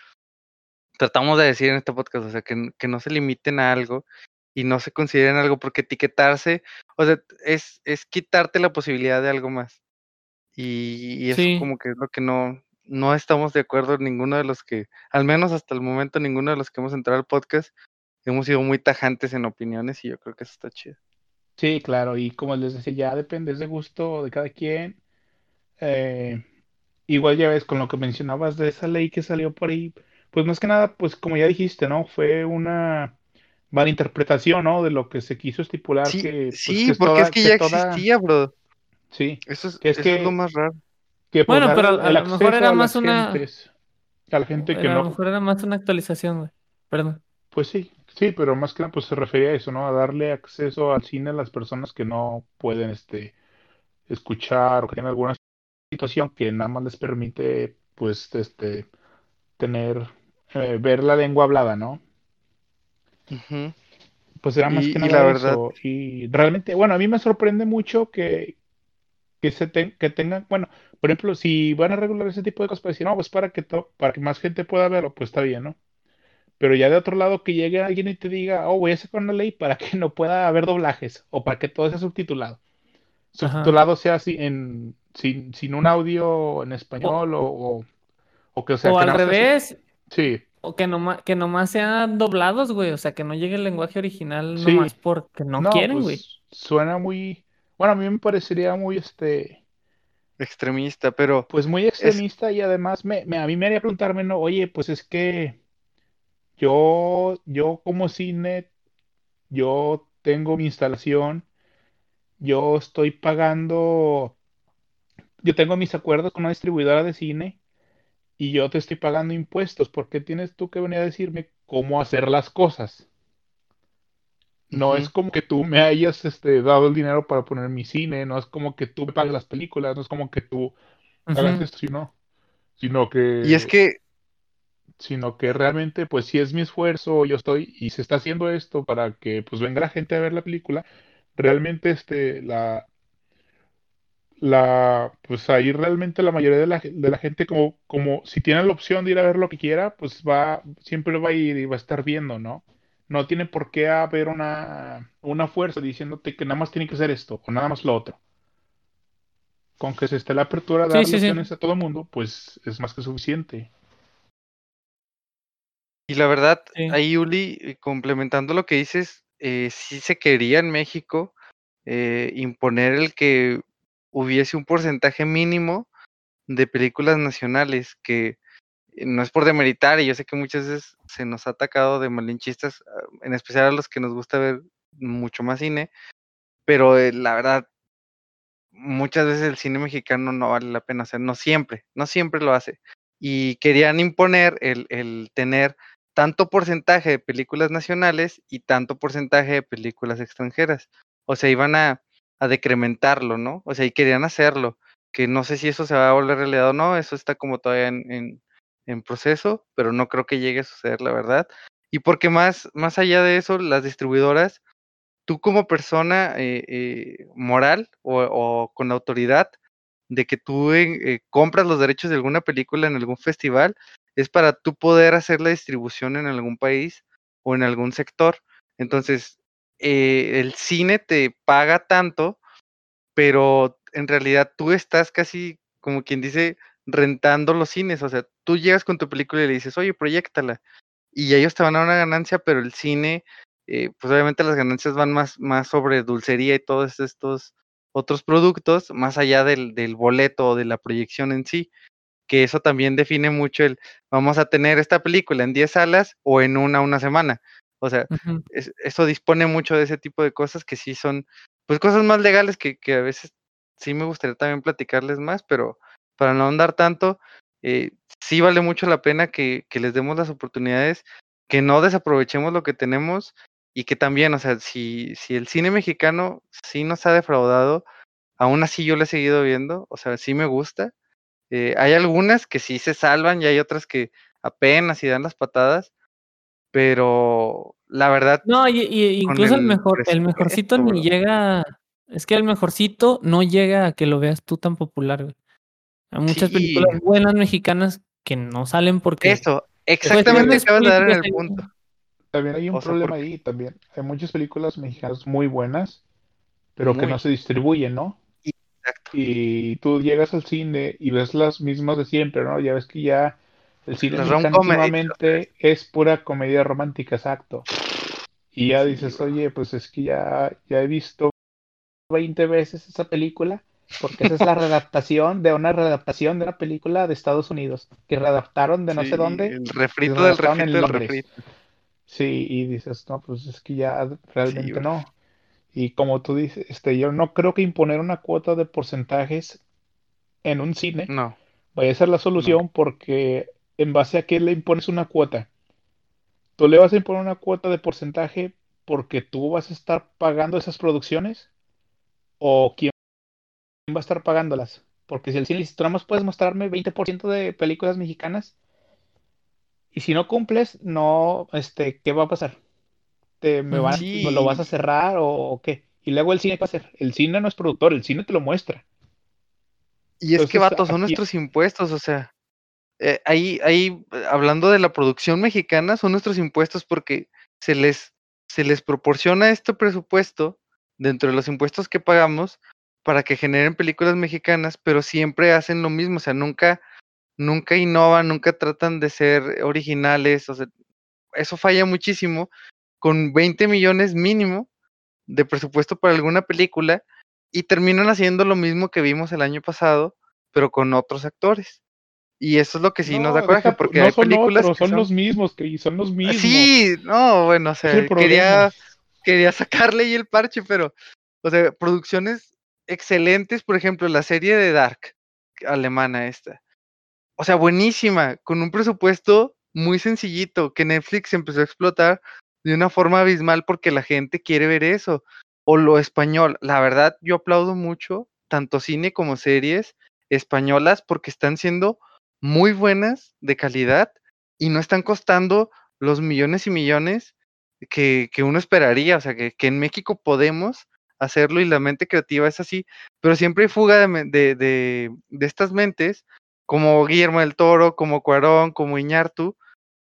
tratamos de decir en este podcast, o sea, que, que no se limiten a algo y no se consideren algo porque etiquetarse, o sea, es, es quitarte la posibilidad de algo más. Y, eso como que es lo que no, no estamos de acuerdo ninguno de los que, al menos hasta el momento, ninguno de los que hemos entrado al podcast, hemos sido muy tajantes en opiniones y yo creo que eso está chido. Sí, claro, y como les decía, ya depende de gusto de cada quien. Eh, igual ya ves con lo que mencionabas de esa ley que salió por ahí, pues más que nada, pues como ya dijiste, ¿no? Fue una mala interpretación, ¿no? De lo que se quiso estipular Sí, que, pues, sí, porque es que ya existía, bro. sí, Eso es, que es eso es lo más raro. que pues, Bueno, pero a el lo mejor acceso era a más las una. gentes, a la gente que A lo no, mejor era más una actualización, güey. Perdón. pues sí, sí, pero más que nada, pues se refería a eso, ¿no? A darle acceso al cine a las personas que no pueden, este, escuchar o que tienen alguna situación que nada más les permite, pues, este, tener, eh, ver la lengua hablada, ¿no? Ujú. Pues era más Y, que y nada la verdad, eso. Y realmente, bueno, a mí me sorprende mucho que, que se ten- que tengan, bueno, por ejemplo, si van a regular ese tipo de cosas, para decir, no, pues para que to- para que más gente pueda verlo, pues está bien, ¿no? Pero ya de otro lado que llegue alguien y te diga, oh, voy a sacar una ley para que no pueda haber doblajes o para que todo sea subtitulado. Ajá. Subtitulado sea así en, sin, sin un audio en español o, o, o que, o sea, o que al revés, Sí, O que nomás, que nomás sean doblados, güey. O sea, que no llegue el lenguaje original Sí. nomás porque no, quieren, pues, güey. Suena muy. Bueno, a mí me parecería muy este. Extremista, pero Pues muy extremista y además me, me- a mí me haría preguntarme, no, oye, pues es que yo, yo como cine, yo tengo mi instalación, yo estoy pagando, yo tengo mis acuerdos con una distribuidora de cine y yo te estoy pagando impuestos, ¿por qué tienes tú que venir a decirme cómo hacer las cosas? No es como que tú me hayas este, dado el dinero para poner mi cine, no es como que tú me pagues las películas, no es como que tú hagas esto, sino, sino que, y es que sino que realmente, pues si es mi esfuerzo, yo estoy, y se está haciendo esto para que pues venga la gente a ver la película, realmente este, la, la, pues ahí realmente la mayoría de la, de la gente como, como si tiene la opción de ir a ver lo que quiera, pues va, siempre va a ir y va a estar viendo, ¿no? No tiene por qué haber una, una fuerza diciéndote que nada más tiene que hacer esto o nada más lo otro. Con que se esté la apertura a Sí, dar sí, a todo el mundo, pues es más que suficiente. Y la verdad, Sí. ahí Uli, eh, complementando lo que dices, eh, sí se quería en México eh, imponer el que hubiese un porcentaje mínimo de películas nacionales, que no es por demeritar, y yo sé que muchas veces se nos ha atacado de malinchistas, ah, en especial a los que nos gusta ver mucho más cine, pero eh, la verdad, muchas veces el cine mexicano no vale la pena, o sea, no siempre, no siempre lo hace. Y querían imponer el, el tener tanto porcentaje de películas nacionales y tanto porcentaje de películas extranjeras. O sea, iban a, a decrementarlo, ¿no? O sea, y querían hacerlo. Que no sé si eso se va a volver realidad o no, eso está como todavía en, en, proceso, pero no creo que llegue a suceder, la verdad. Y porque más, más allá de eso, las distribuidoras tú como persona eh, eh, moral o, con autoridad de que tú eh, compras los derechos de alguna película en algún festival, es para tú poder hacer la distribución en algún país o en algún sector. Entonces, eh, el cine te paga tanto, pero en realidad tú estás casi, como quien dice, rentando los cines. O sea, tú llegas con tu película y le dices, oye, proyectala. Y ellos te van a dar una ganancia, pero el cine eh, pues obviamente las ganancias van más, más sobre dulcería y todos estos otros productos, más allá del, del boleto o de la proyección en sí, que eso también define mucho el, vamos a tener esta película en 10 salas o en una una semana. O sea, es- eso dispone mucho de ese tipo de cosas que sí son, pues cosas más legales que, que a veces sí me gustaría también platicarles más, pero para no andar tanto, eh, sí vale mucho la pena que, que les demos las oportunidades, que no desaprovechemos lo que tenemos y que también, o sea, si, si el cine mexicano sí nos ha defraudado, aún así yo lo he seguido viendo, o sea, sí me gusta. Eh, hay algunas que sí se salvan y hay otras que apenas y dan las patadas, pero la verdad, No, y, incluso el el mejor, el mejorcito ni bro. llega. Es que el mejorcito no llega a que lo veas tú tan popular, güey. Hay muchas Sí. películas buenas mexicanas que no salen porque Eso, exactamente cuestiones acabas de dar en el punto. También hay un O sea, problema porque ahí también. Hay muchas películas mexicanas muy buenas, pero que no se distribuyen, ¿no? Exacto. Y tú llegas al cine y ves las mismas de siempre, ¿no? Ya ves que ya el cine últimamente es pura comedia romántica, exacto. Y ya dices, oye, pues es que ya, ya he visto 20 veces esa película, porque esa es la readaptación de una readaptación de una película de Estados Unidos, que readaptaron de no sé dónde el refrito del refrito del. Sí, y dices, no, pues es que ya realmente no. Y como tú dices, este, yo no creo que imponer una cuota de porcentajes en un cine No, vaya a ser la no. solución porque en base a qué le impones una cuota. ¿Tú le vas a imponer una cuota de porcentaje porque tú vas a estar pagando esas producciones? ¿O quién va a estar pagándolas? Porque si el cine dice, tú nada más puedes mostrarme 20% de películas mexicanas y si no cumples, no, este, ¿qué va a pasar? ¿Te, me, van. ¿me lo vas a Sí, cerrar o, o qué? Y luego el cine, ¿qué va a hacer? El cine no es productor, el cine te lo muestra. y es que vatos, son aquí, nuestros impuestos, o sea, eh, ahí, ahí, hablando de la producción mexicana, son nuestros impuestos porque se les, se les proporciona este presupuesto dentro de los impuestos que pagamos para que generen películas mexicanas, pero siempre hacen lo mismo, o sea, nunca nunca innovan, nunca tratan de ser originales, o sea, eso falla muchísimo. Con 20 millones mínimo de presupuesto para alguna película y terminan haciendo lo mismo que vimos el año pasado, pero con otros actores. Y eso es lo que sí nos da coraje, porque hay son películas otros, que son, los mismos, que son los mismos. Sí, no, bueno, o sea, quería, quería sacarle ahí el parche, pero, o sea, producciones excelentes, por ejemplo, la serie de Dark, alemana esta. O sea, buenísima, con un presupuesto muy sencillito, que Netflix empezó a explotar de una forma abismal porque la gente quiere ver eso. O lo español, la verdad, yo aplaudo mucho, tanto cine como series españolas, porque están siendo muy buenas, de calidad, y no están costando los millones y millones que, que uno esperaría. O sea, que, que en México podemos hacerlo y la mente creativa es así, pero siempre hay fuga de, de, de, de estas mentes, como Guillermo del Toro, como Cuarón, como Iñárritu,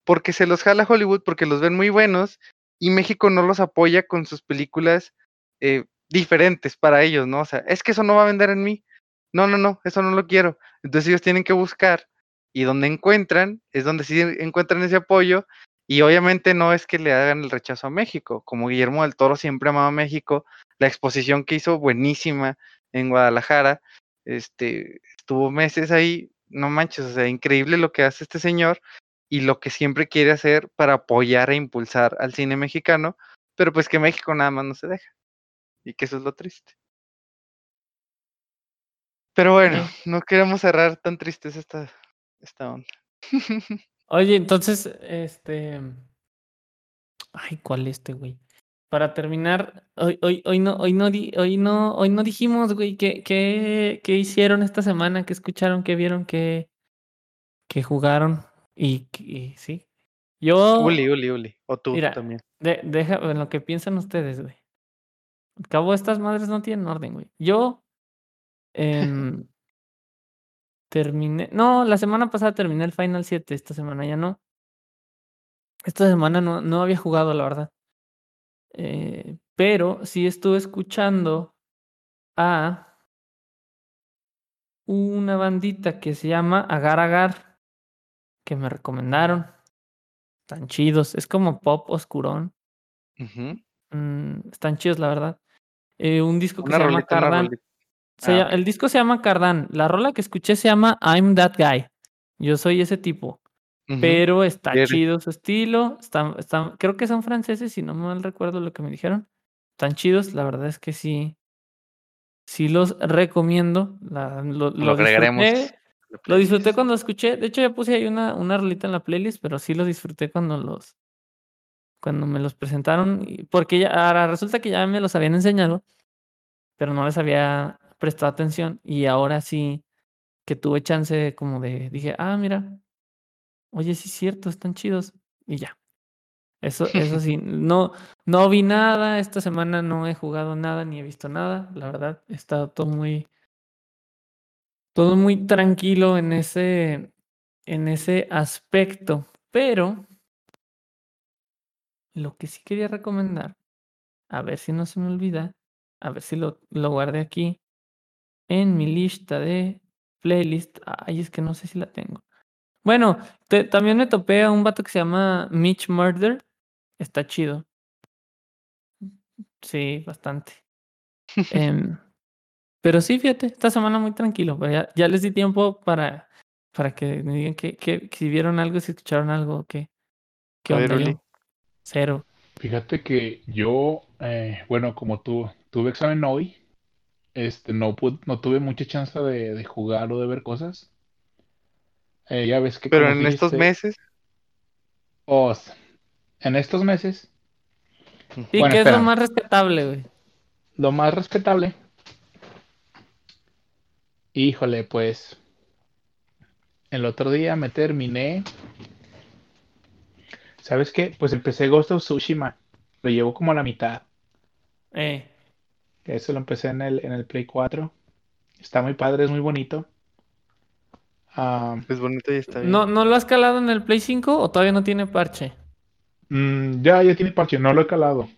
porque se los jala Hollywood, porque los ven muy buenos y México no los apoya con sus películas eh, diferentes para ellos, ¿no? O sea, es que eso no va a vender en mí. No, no, no, eso no lo quiero. Entonces ellos tienen que buscar y donde encuentran es donde sí encuentran ese apoyo y obviamente no es que le hagan el rechazo a México, como Guillermo del Toro siempre amaba a México, la exposición que hizo buenísima en Guadalajara, este, estuvo meses ahí, no manches, o sea, increíble lo que hace este señor y lo que siempre quiere hacer para apoyar e impulsar al cine mexicano, pero pues que México nada más no se deja. Y que eso es lo triste. Pero bueno, no queremos cerrar tan tristes esta, esta onda. Oye, entonces, este. Ay, ¿cuál este, güey? Para terminar, hoy, hoy, hoy no, hoy no, di- hoy no, hoy no dijimos, güey, qué, qué, qué hicieron esta semana, qué escucharon, qué vieron, qué, qué jugaron y, sí. Yo, Uli, Uli, Uli. O tú mira, también. de- deja en lo que piensan ustedes, güey. Al cabo, estas madres no tienen orden, güey. Yo em, terminé, no, la semana pasada terminé el Final 7, esta semana ya no. Esta semana no, no había jugado, la verdad. Eh, pero sí estuve escuchando a una bandita que se llama Agar Agar, que me recomendaron. Están chidos, es como pop oscurón. Mm, están chidos, la verdad. Eh, un disco que Una se llama rolita, Cardan. se Ah, llama-. El disco se llama Cardan. La rola que escuché se llama I'm That Guy. Yo soy ese tipo. Pero está chido su estilo. Creo que son franceses, si no mal recuerdo lo que me dijeron. Están chidos, la verdad es que sí. Sí los recomiendo. la- lo, Lo lo agregaremos. disfruté, lo disfruté cuando escuché. De hecho, ya puse ahí una, una rolita en la playlist, pero sí lo disfruté cuando los. Cuando me los presentaron. Porque ya, ahora resulta que ya me los habían enseñado, pero no les había prestado atención. Y ahora sí que tuve chance como de. Dije, ah, mira. Oye, sí es cierto, están chidos. Y ya. Eso, eso sí, no, no vi nada. Esta semana no he jugado nada ni he visto nada. La verdad, he estado todo muy. Todo muy tranquilo en ese. En ese aspecto. Pero. Lo que sí quería recomendar. A ver si no se me olvida. A ver si lo, lo guardé aquí. En mi lista de playlist. Ay, es que no sé si la tengo. Bueno, te- también me topé a un vato que se llama Mitch Murder. Está chido. Sí, bastante. Em, pero sí, fíjate, esta semana muy tranquilo. pero ya, ya les di tiempo para, para que me digan que, que, que si vieron algo, si escucharon algo, que, qué onda yo. Cero. Fíjate que yo, eh, bueno, como tú, tuve examen hoy, este, no pude- no tuve mucha chance de, de jugar o de ver cosas. Eh, ya ves que Pero en estos meses. oh, en estos meses, Sí, Bueno, que es lo más respetable, güey. lo más respetable, híjole, pues, el otro día me terminé, ¿sabes qué? Pues empecé Ghost of Tsushima, lo llevo como a la mitad, Eh, que eso lo empecé en el, en el Play 4, está muy padre, es muy bonito. Ah, Es bonito y está bien. ¿no, ¿No lo has calado en el Play 5 o todavía no tiene parche? mm, ya, ya tiene parche, no lo he calado.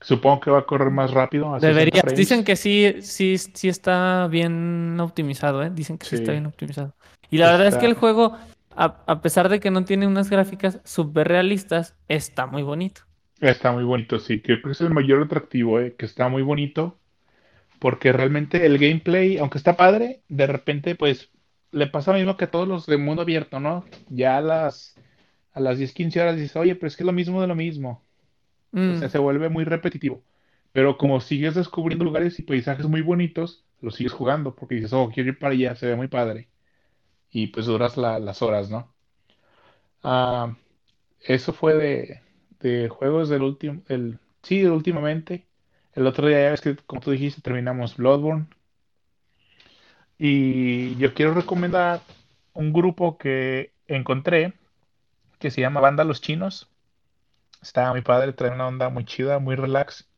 Supongo que va a correr más rápido, a 60 Deberías. frames. Dicen que sí, sí, sí está bien optimizado, ¿eh? Dicen que sí, está bien optimizado. Y la verdad es que el juego, a, a pesar de que no tiene unas gráficas súper realistas, está muy bonito. Está muy bonito, sí. Creo que es el mayor atractivo, eh, que está muy bonito. Porque realmente el gameplay, aunque está padre, de repente, pues, le pasa lo mismo que a todos los de mundo abierto, ¿no? Ya a las, a las 10, 15 horas dices, oye, pero es que es lo mismo de lo mismo. O Mm, sea, se vuelve muy repetitivo. Pero como sigues descubriendo lugares y paisajes muy bonitos, lo sigues jugando, porque dices, oh, quiero ir para allá, se ve muy padre. Y pues duras la- las horas, ¿no? Ah, eso fue de, de juegos del último, el, sí, de últimamente. El otro día ya ves que, como tú dijiste, terminamos Bloodborne. Y yo quiero recomendar un grupo que encontré que se llama Banda Los Chinos. Está muy padre, trae una onda muy chida, muy relax.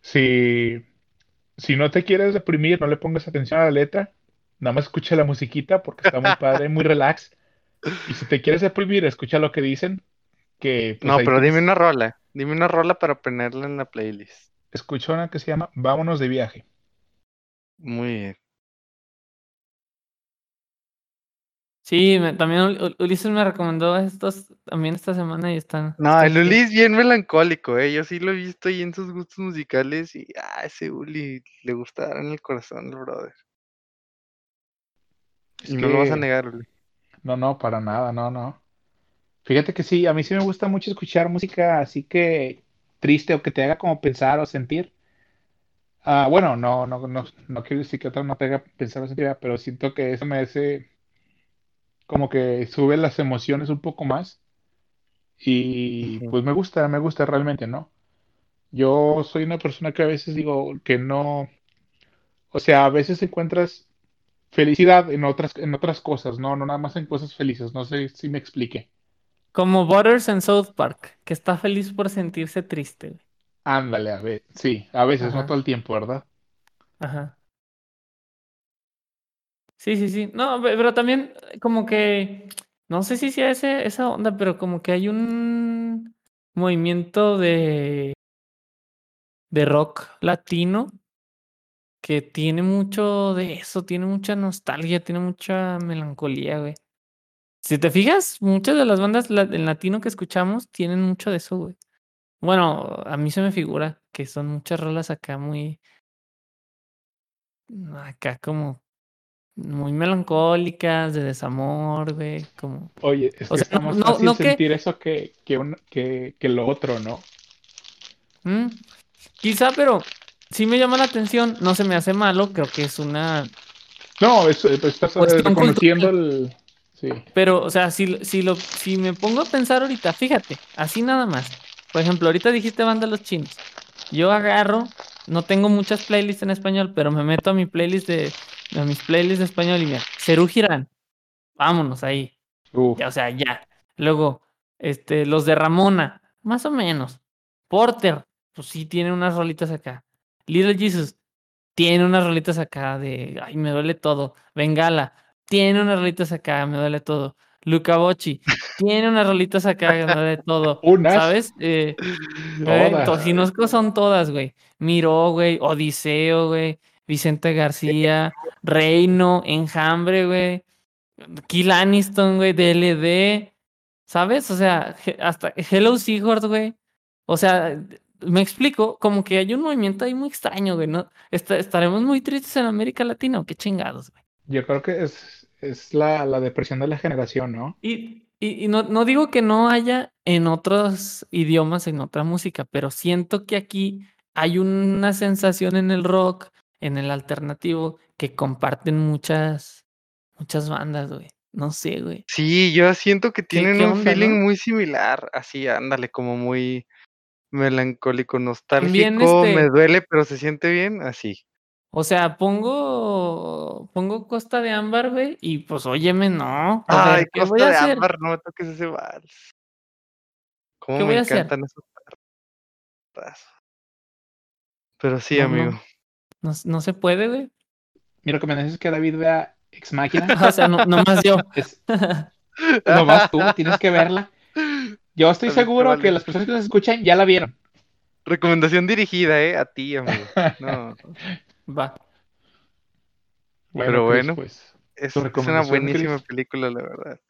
Si, si no te quieres deprimir, no le pongas atención a la letra. Nada más escucha la musiquita porque está muy padre, muy relax. Y si te quieres deprimir, escucha lo que dicen. Que pues No, pero dime una rola. Dime una rola para ponerla en la playlist. escucha una que se llama Vámonos de viaje. Muy bien. Sí, me- también Ul- Ul- Ulises me recomendó estos también esta semana y están. No, están el chidos. Uli es bien melancólico, eh. Yo sí lo he visto ahí en sus gustos musicales y ah, ese Uli le gusta dar en el corazón al brother. Es Y no lo vas a que- negar, Uli. No, no, para nada, no, no. Fíjate que sí, a mí sí me gusta mucho escuchar música así que triste o que te haga como pensar o sentir. Ah, bueno, no, no, no, no quiero decir que otra no te haga pensar o sentir, pero siento que eso me hace como que sube las emociones un poco más y pues me gusta, me gusta realmente, ¿no? Yo soy una persona que a veces digo que no, o sea, a veces encuentras felicidad en otras, en otras cosas, ¿no? No nada más en cosas felices, no sé si me explique. Como Butters en South Park, que está feliz por sentirse triste. Ándale, a ver, sí, a veces, no todo el tiempo, ¿verdad? Ajá. Sí, sí, sí. No, pe- pero también eh, como que, no sé si sea ese, esa onda, pero como que hay un movimiento de, de rock latino que tiene mucho de eso, tiene mucha nostalgia, tiene mucha melancolía, güey. Si te fijas, muchas de las bandas en latino que escuchamos tienen mucho de eso, güey. Bueno, a mí se me figura que son muchas rolas acá muy, acá como muy melancólicas, de desamor, güey, como... Oye, es O que sea, más no- fácil no sentir eso que, que, un- que, que lo otro, ¿no? ¿Mm? Quizá, pero sí me llama la atención, no se me hace malo, creo que es una... No, es, pues estás eh, reconociendo el... Sí, Pero, o sea, si, si, lo, si me pongo a pensar ahorita, fíjate, así nada más. Por ejemplo, ahorita dijiste banda Los Chinos. Yo agarro, no tengo muchas playlists en español, pero me meto a mi playlist de, a mis playlists de español y mira, Cerú Girán, vámonos ahí. Ya, o sea, ya. Luego, este, los de Ramona, más o menos. Porter, pues sí tiene unas rolitas acá. Little Jesus, tiene unas rolitas acá de, ay, me duele todo. Bengala, tiene unas rolitas acá, me duele todo. Luca Bocci, tiene unas rolitas acá, me duele todo. Unas. ¿Sabes? Eh, Todas. Tocinosco son todas, güey. Miró, güey, Odiseo, güey. Vicente García, Reino, Enjambre, güey. Kill Aniston, güey, DLD. ¿Sabes? O sea, hasta Hello Seahorse, güey. O sea, me explico, como que hay un movimiento ahí muy extraño, güey, ¿no? Esta- ¿Estaremos muy tristes en América Latina o qué chingados, güey? yo creo que es, es la, la depresión de la generación, ¿no? Y, y, y no, no digo que no haya en otros idiomas, en otra música, pero siento que aquí hay una sensación en el rock, en el alternativo, que comparten muchas, muchas bandas, güey. No sé, güey. Sí, yo siento que ¿Qué- tienen un onda, feeling no? muy similar, así, ándale, como muy melancólico, nostálgico, me este- duele, pero se siente bien, así. O sea, pongo, pongo Costa de Ámbar, güey, y pues óyeme, no. A Ay, ver, ¿qué voy Costa a de hacer? Ámbar, no me toques ese vals. Cómo ¿Qué me voy a hacer? encantan esos. Pero sí, no. amigo. No, no se puede, güey. Mi recomendación es que David vea Ex Máquina. O sea, no, nomás yo. Es, nomás tú tienes que verla. Yo estoy seguro vale. que las personas que nos escuchan ya la vieron. Recomendación dirigida, eh, a ti, amigo. No. Va. Bueno, Pero Chris, bueno. pues Es, una buenísima película, la verdad.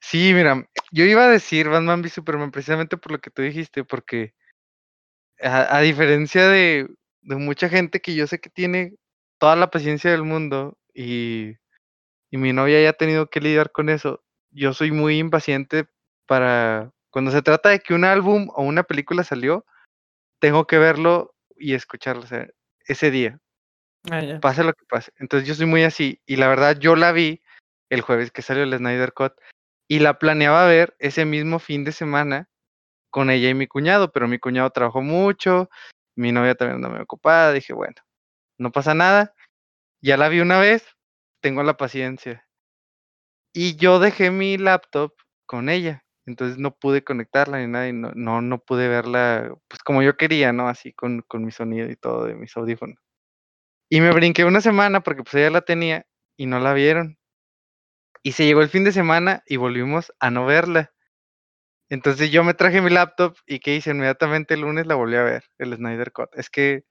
Sí, mira, yo iba a decir Batman v Superman precisamente por lo que tú dijiste, porque a, diferencia de, de, mucha gente que yo sé que tiene toda la paciencia del mundo y, y mi novia ya ha tenido que lidiar con eso, yo soy muy impaciente para cuando se trata de que un álbum o una película salió, tengo que verlo y escucharlo ese día. Ah, pase lo que pase. Entonces yo soy muy así. Y la verdad, yo la vi el jueves que salió el Snyder Cut y la planeaba ver ese mismo fin de semana con ella y mi cuñado, pero mi cuñado trabajó mucho, mi novia también andaba muy ocupada, dije, bueno, no pasa nada, ya la vi una vez, tengo la paciencia. Y yo dejé mi laptop con ella, entonces no pude conectarla ni nada, y no, no, no pude verla, pues como yo quería, ¿no? Así con, con mi sonido y todo de mis audífonos. Y me brinqué una semana porque pues ella la tenía y no la vieron. Y se llegó el fin de semana y volvimos a no verla. Entonces yo me traje mi laptop y ¿qué hice? Inmediatamente el lunes la volví a ver, el Snyder Cut. Es que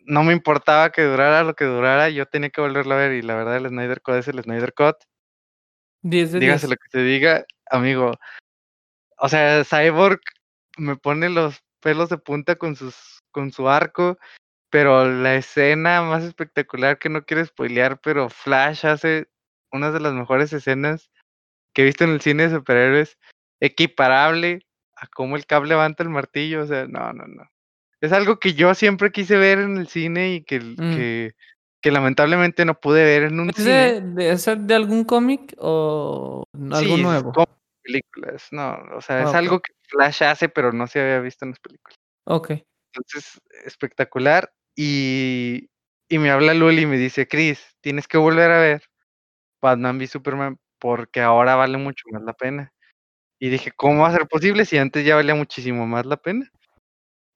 no me importaba que durara lo que durara, yo tenía que volverla a ver y la verdad el Snyder Cut es el Snyder Cut. 10 de Dígase lo que te diga, amigo. O sea, Cyborg me pone los pelos de punta con sus con su arco pero la escena más espectacular que no quiero spoilear, pero Flash hace una de las mejores escenas que he visto en el cine de superhéroes, equiparable a cómo el cable levanta el martillo, o sea, no, no, no. Es algo que yo siempre quise ver en el cine y que, mm. que, que lamentablemente no pude ver en un ¿Es cine. De, ¿Es de algún cómic o algo sí, nuevo? películas, no, o sea, es algo que Flash hace, pero no se había visto en las películas. Ok. Entonces, espectacular. Y, y me habla Luli y me dice, Chris, tienes que volver a ver Batman v Superman porque ahora vale mucho más la pena. Y dije, ¿cómo va a ser posible si antes ya valía muchísimo más la pena?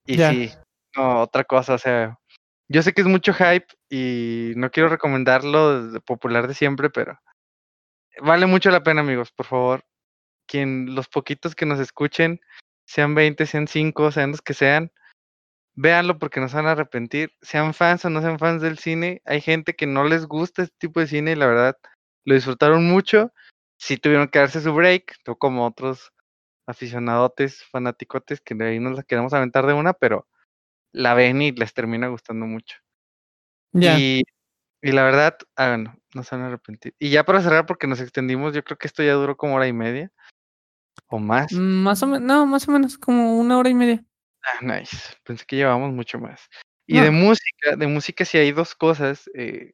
Y sí, no, otra cosa, o sea, yo sé que es mucho hype y no quiero recomendarlo de popular de siempre, pero vale mucho la pena, amigos, por favor. Quien, los poquitos que nos escuchen, sean 20, sean 5, sean los que sean, véanlo porque no se van a arrepentir. Sean fans o no sean fans del cine, hay gente que no les gusta este tipo de cine y la verdad lo disfrutaron mucho. Sí tuvieron que darse su break, no como otros aficionadotes, fanaticotes que de ahí nos la queremos aventar de una, pero la ven y les termina gustando mucho. Y, y, la verdad, háganlo, no se van a arrepentir. Y ya para cerrar, porque nos extendimos, yo creo que esto ya duró como hora y media. ¿O más? Más o menos, no, más o menos como una hora y media. Ah, nice. Pensé que llevábamos mucho más. Y de música, de música sí hay dos cosas. Eh,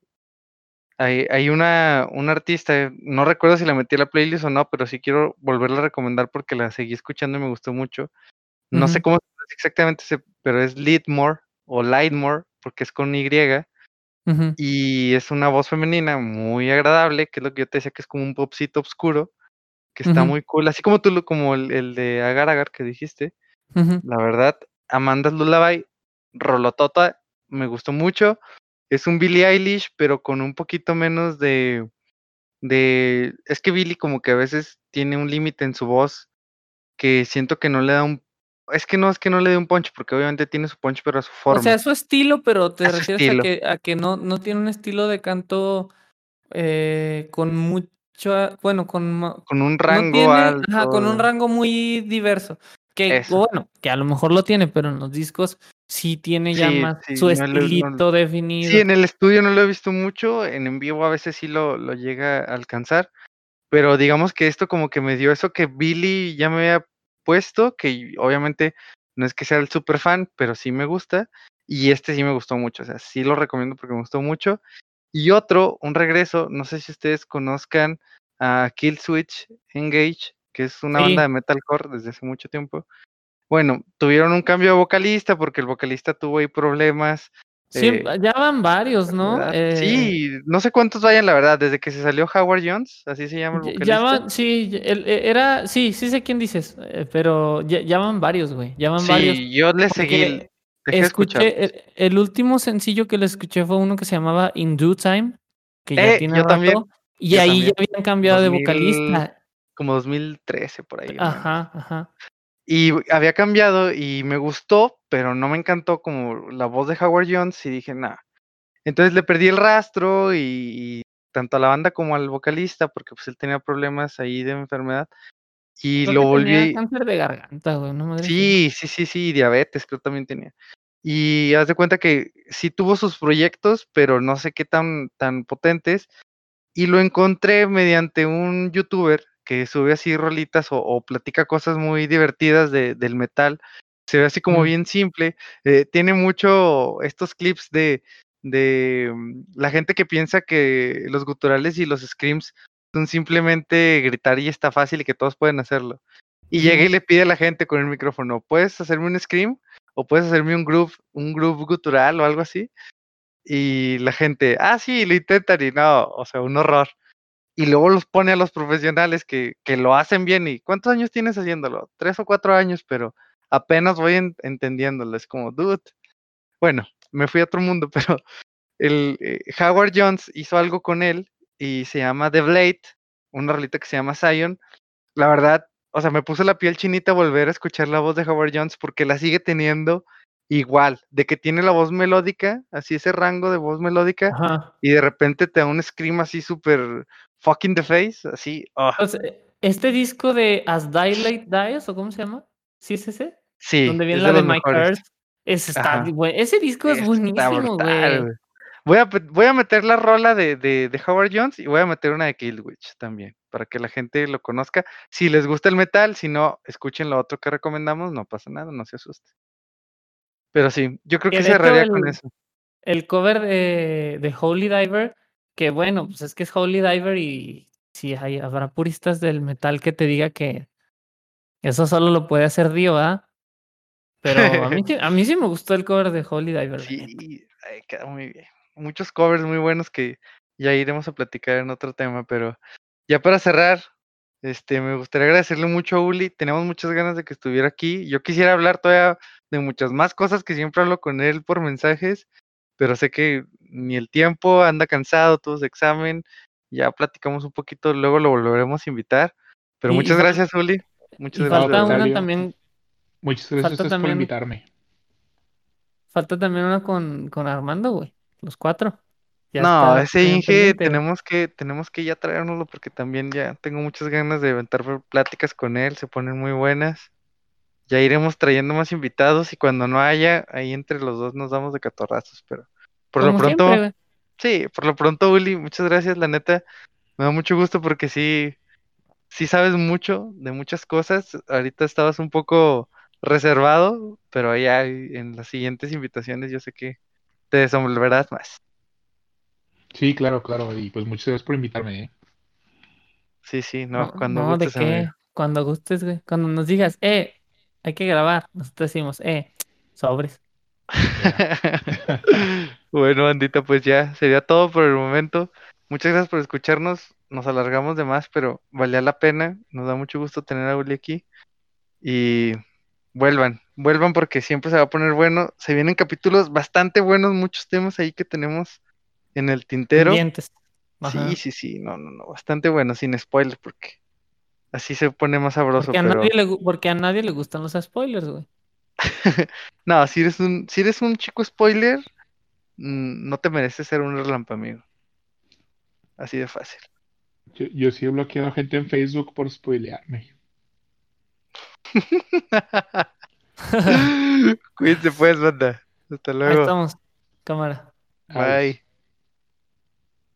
hay, hay una, un artista, no recuerdo si la metí en la playlist o no, pero sí quiero volverla a recomendar porque la seguí escuchando y me gustó mucho. No sé cómo es exactamente, pero es Lidmore o Lightmore, porque es con Y. Y es una voz femenina muy agradable, que es lo que yo te decía que es como un popcito oscuro, que está muy cool, así como tú, como el, el de Agar Agar que dijiste. La verdad, Amanda Lullaby, Rolotota, me gustó mucho. Es un Billie Eilish, pero con un poquito menos de. de. Es que Billie, como que a veces tiene un límite en su voz que siento que no le da un. Es que no es que no le dé un punch, porque obviamente tiene su punch, pero a su forma. O sea, su estilo, pero te refieres a que, a que no, no tiene un estilo de canto eh, con mucho bueno, con, con un rango alto. Ajá, con un rango muy diverso. Que bueno, que a lo mejor lo tiene, pero en los discos sí tiene ya más su estilito definido. Sí, en el estudio no lo he visto mucho, en en vivo a veces sí lo, lo llega a alcanzar, pero digamos que esto como que me dio eso que Billy ya me había puesto, que obviamente no es que sea el super fan, pero sí me gusta, y este sí me gustó mucho, o sea, sí lo recomiendo porque me gustó mucho. Y otro, un regreso, no sé si ustedes conozcan a Kill Switch Engage, que es una banda de metalcore desde hace mucho tiempo. Bueno, tuvieron un cambio de vocalista porque el vocalista tuvo ahí problemas. Sí, eh, ya van varios, ¿no? Eh, sí, no sé cuántos vayan, la verdad, desde que se salió Howard Jones, así se llama el vocalista. Ya van, sí, e, era, sí, sí sé quién dices, eh, pero ya, van varios, güey, ya van varios. Sí, yo le seguí. Escuché, el, último sencillo que le escuché fue uno que se llamaba In Due Time, que ya tiene yo también, y ahí ya habían cambiado de vocalista como 2013 por ahí. Ajá, ajá. Y había cambiado y me gustó, pero no me encantó como la voz de Howard Jones y dije, nada. Entonces le perdí el rastro y, tanto a la banda como al vocalista, porque pues él tenía problemas ahí de enfermedad. Y Creo lo volví. cáncer de garganta, güey. No madre así. Sí, sí, sí, sí, diabetes creo también tenía. Y haz de cuenta que sí tuvo sus proyectos, pero no sé qué tan, tan potentes. Y lo encontré mediante un youtuber que sube así rolitas o, o platica cosas muy divertidas de, del metal. Se ve así como Mm. bien simple. eh, tiene mucho estos clips de, de mm, la gente que piensa que los guturales y los screams son simplemente gritar y está fácil y que todos pueden hacerlo. Y llega y le pide a la gente con el micrófono, ¿puedes hacerme un scream? ¿O puedes hacerme un groove, un groove gutural o algo así? Y la gente, ah, sí, lo intentan y no, o sea, un horror. Y luego los pone a los profesionales que, que lo hacen bien. ¿Y cuántos años tienes haciéndolo? Tres o cuatro años, pero apenas voy en- entendiéndolo. Es como, dude. Bueno, me fui a otro mundo, pero el eh, Howard Jones hizo algo con él y se llama The Blade, una rolita que se llama Zion. La verdad, o sea, me puso la piel chinita volver a escuchar la voz de Howard Jones porque la sigue teniendo igual, de que tiene la voz melódica, así ese rango de voz melódica, Ajá. y de repente te da un scream así súper fucking the face, así. ah, este disco de As Daylight Dies, ¿o cómo se llama? ¿Sí es ese? sí, Donde viene es la de Mike. Hurst. Ese está, güey. Ese disco es buenísimo, güey. Voy a, voy a meter la rola de, de, de Howard Jones y voy a meter una de Killwitch también, para que la gente lo conozca. Si les gusta el metal, si no, escuchen lo otro que recomendamos, no pasa nada, no se asusten. Pero sí, yo creo Que hecho cerraría con eso. El cover de, de Holy Diver, que bueno, pues es que es Holy Diver y sí, hay, habrá puristas del metal que te diga que eso solo lo puede hacer Dio, ¿ah? Pero a mí, sí- a mí sí me gustó el cover de Holy Diver. Sí, ay, queda muy bien. Muchos covers muy buenos que ya iremos a platicar en otro tema, pero ya para cerrar, este, me gustaría agradecerle mucho a Uli. Tenemos muchas ganas de que estuviera aquí. Yo quisiera hablar todavía de muchas más cosas que siempre hablo con él por mensajes, pero sé que ni el tiempo anda cansado, tuvo su examen. Ya platicamos un poquito, luego lo volveremos a invitar. Pero Y- muchas gracias, Uli. Muchas Y gracias. falta una también, Muchas gracias Falta ustedes por también- invitarme. falta también una con, con Armando, güey. Los cuatro. Ya No, está ese Inge tenemos que, tenemos que ya traérnoslo porque también ya tengo muchas ganas de aventar pláticas con él, se ponen muy buenas. Ya iremos trayendo más invitados y cuando no haya, ahí entre los dos nos damos de catorrazos, pero por lo pronto, siempre, sí, por lo pronto, Uli, muchas gracias, la neta, me da mucho gusto porque sí, sí sabes mucho de muchas cosas. Ahorita estabas un poco reservado, pero ya en las siguientes invitaciones yo sé que te desenvolverás más. Sí, claro, claro. Y pues muchas gracias por invitarme, ¿eh? Sí, sí, no, No, cuando no, ¿de gustes, qué? Cuando gustes, güey. Cuando nos digas, eh, hay que grabar. Nosotros decimos, eh, sobres. Bueno, bandita, pues ya sería todo por el momento. Muchas gracias por escucharnos. Nos alargamos de más, pero valía la pena. Nos da mucho gusto tener a Uli aquí. Y vuelvan, vuelvan porque siempre se va a poner bueno. Se vienen capítulos bastante buenos, muchos temas ahí que tenemos en el tintero. Sí, sí, sí, no, no, no, bastante bueno, sin spoilers, porque así se pone más sabroso, Porque a, pero nadie le, gu- porque a nadie le gustan los spoilers, güey. no, si eres un, si eres un chico spoiler, mm, no te mereces ser un relampa, amigo. Así de fácil. Yo, yo sí he bloqueado a gente en Facebook por spoilearme. Cuídense pues, banda. Hasta Ahí luego. estamos, cámara. Bye.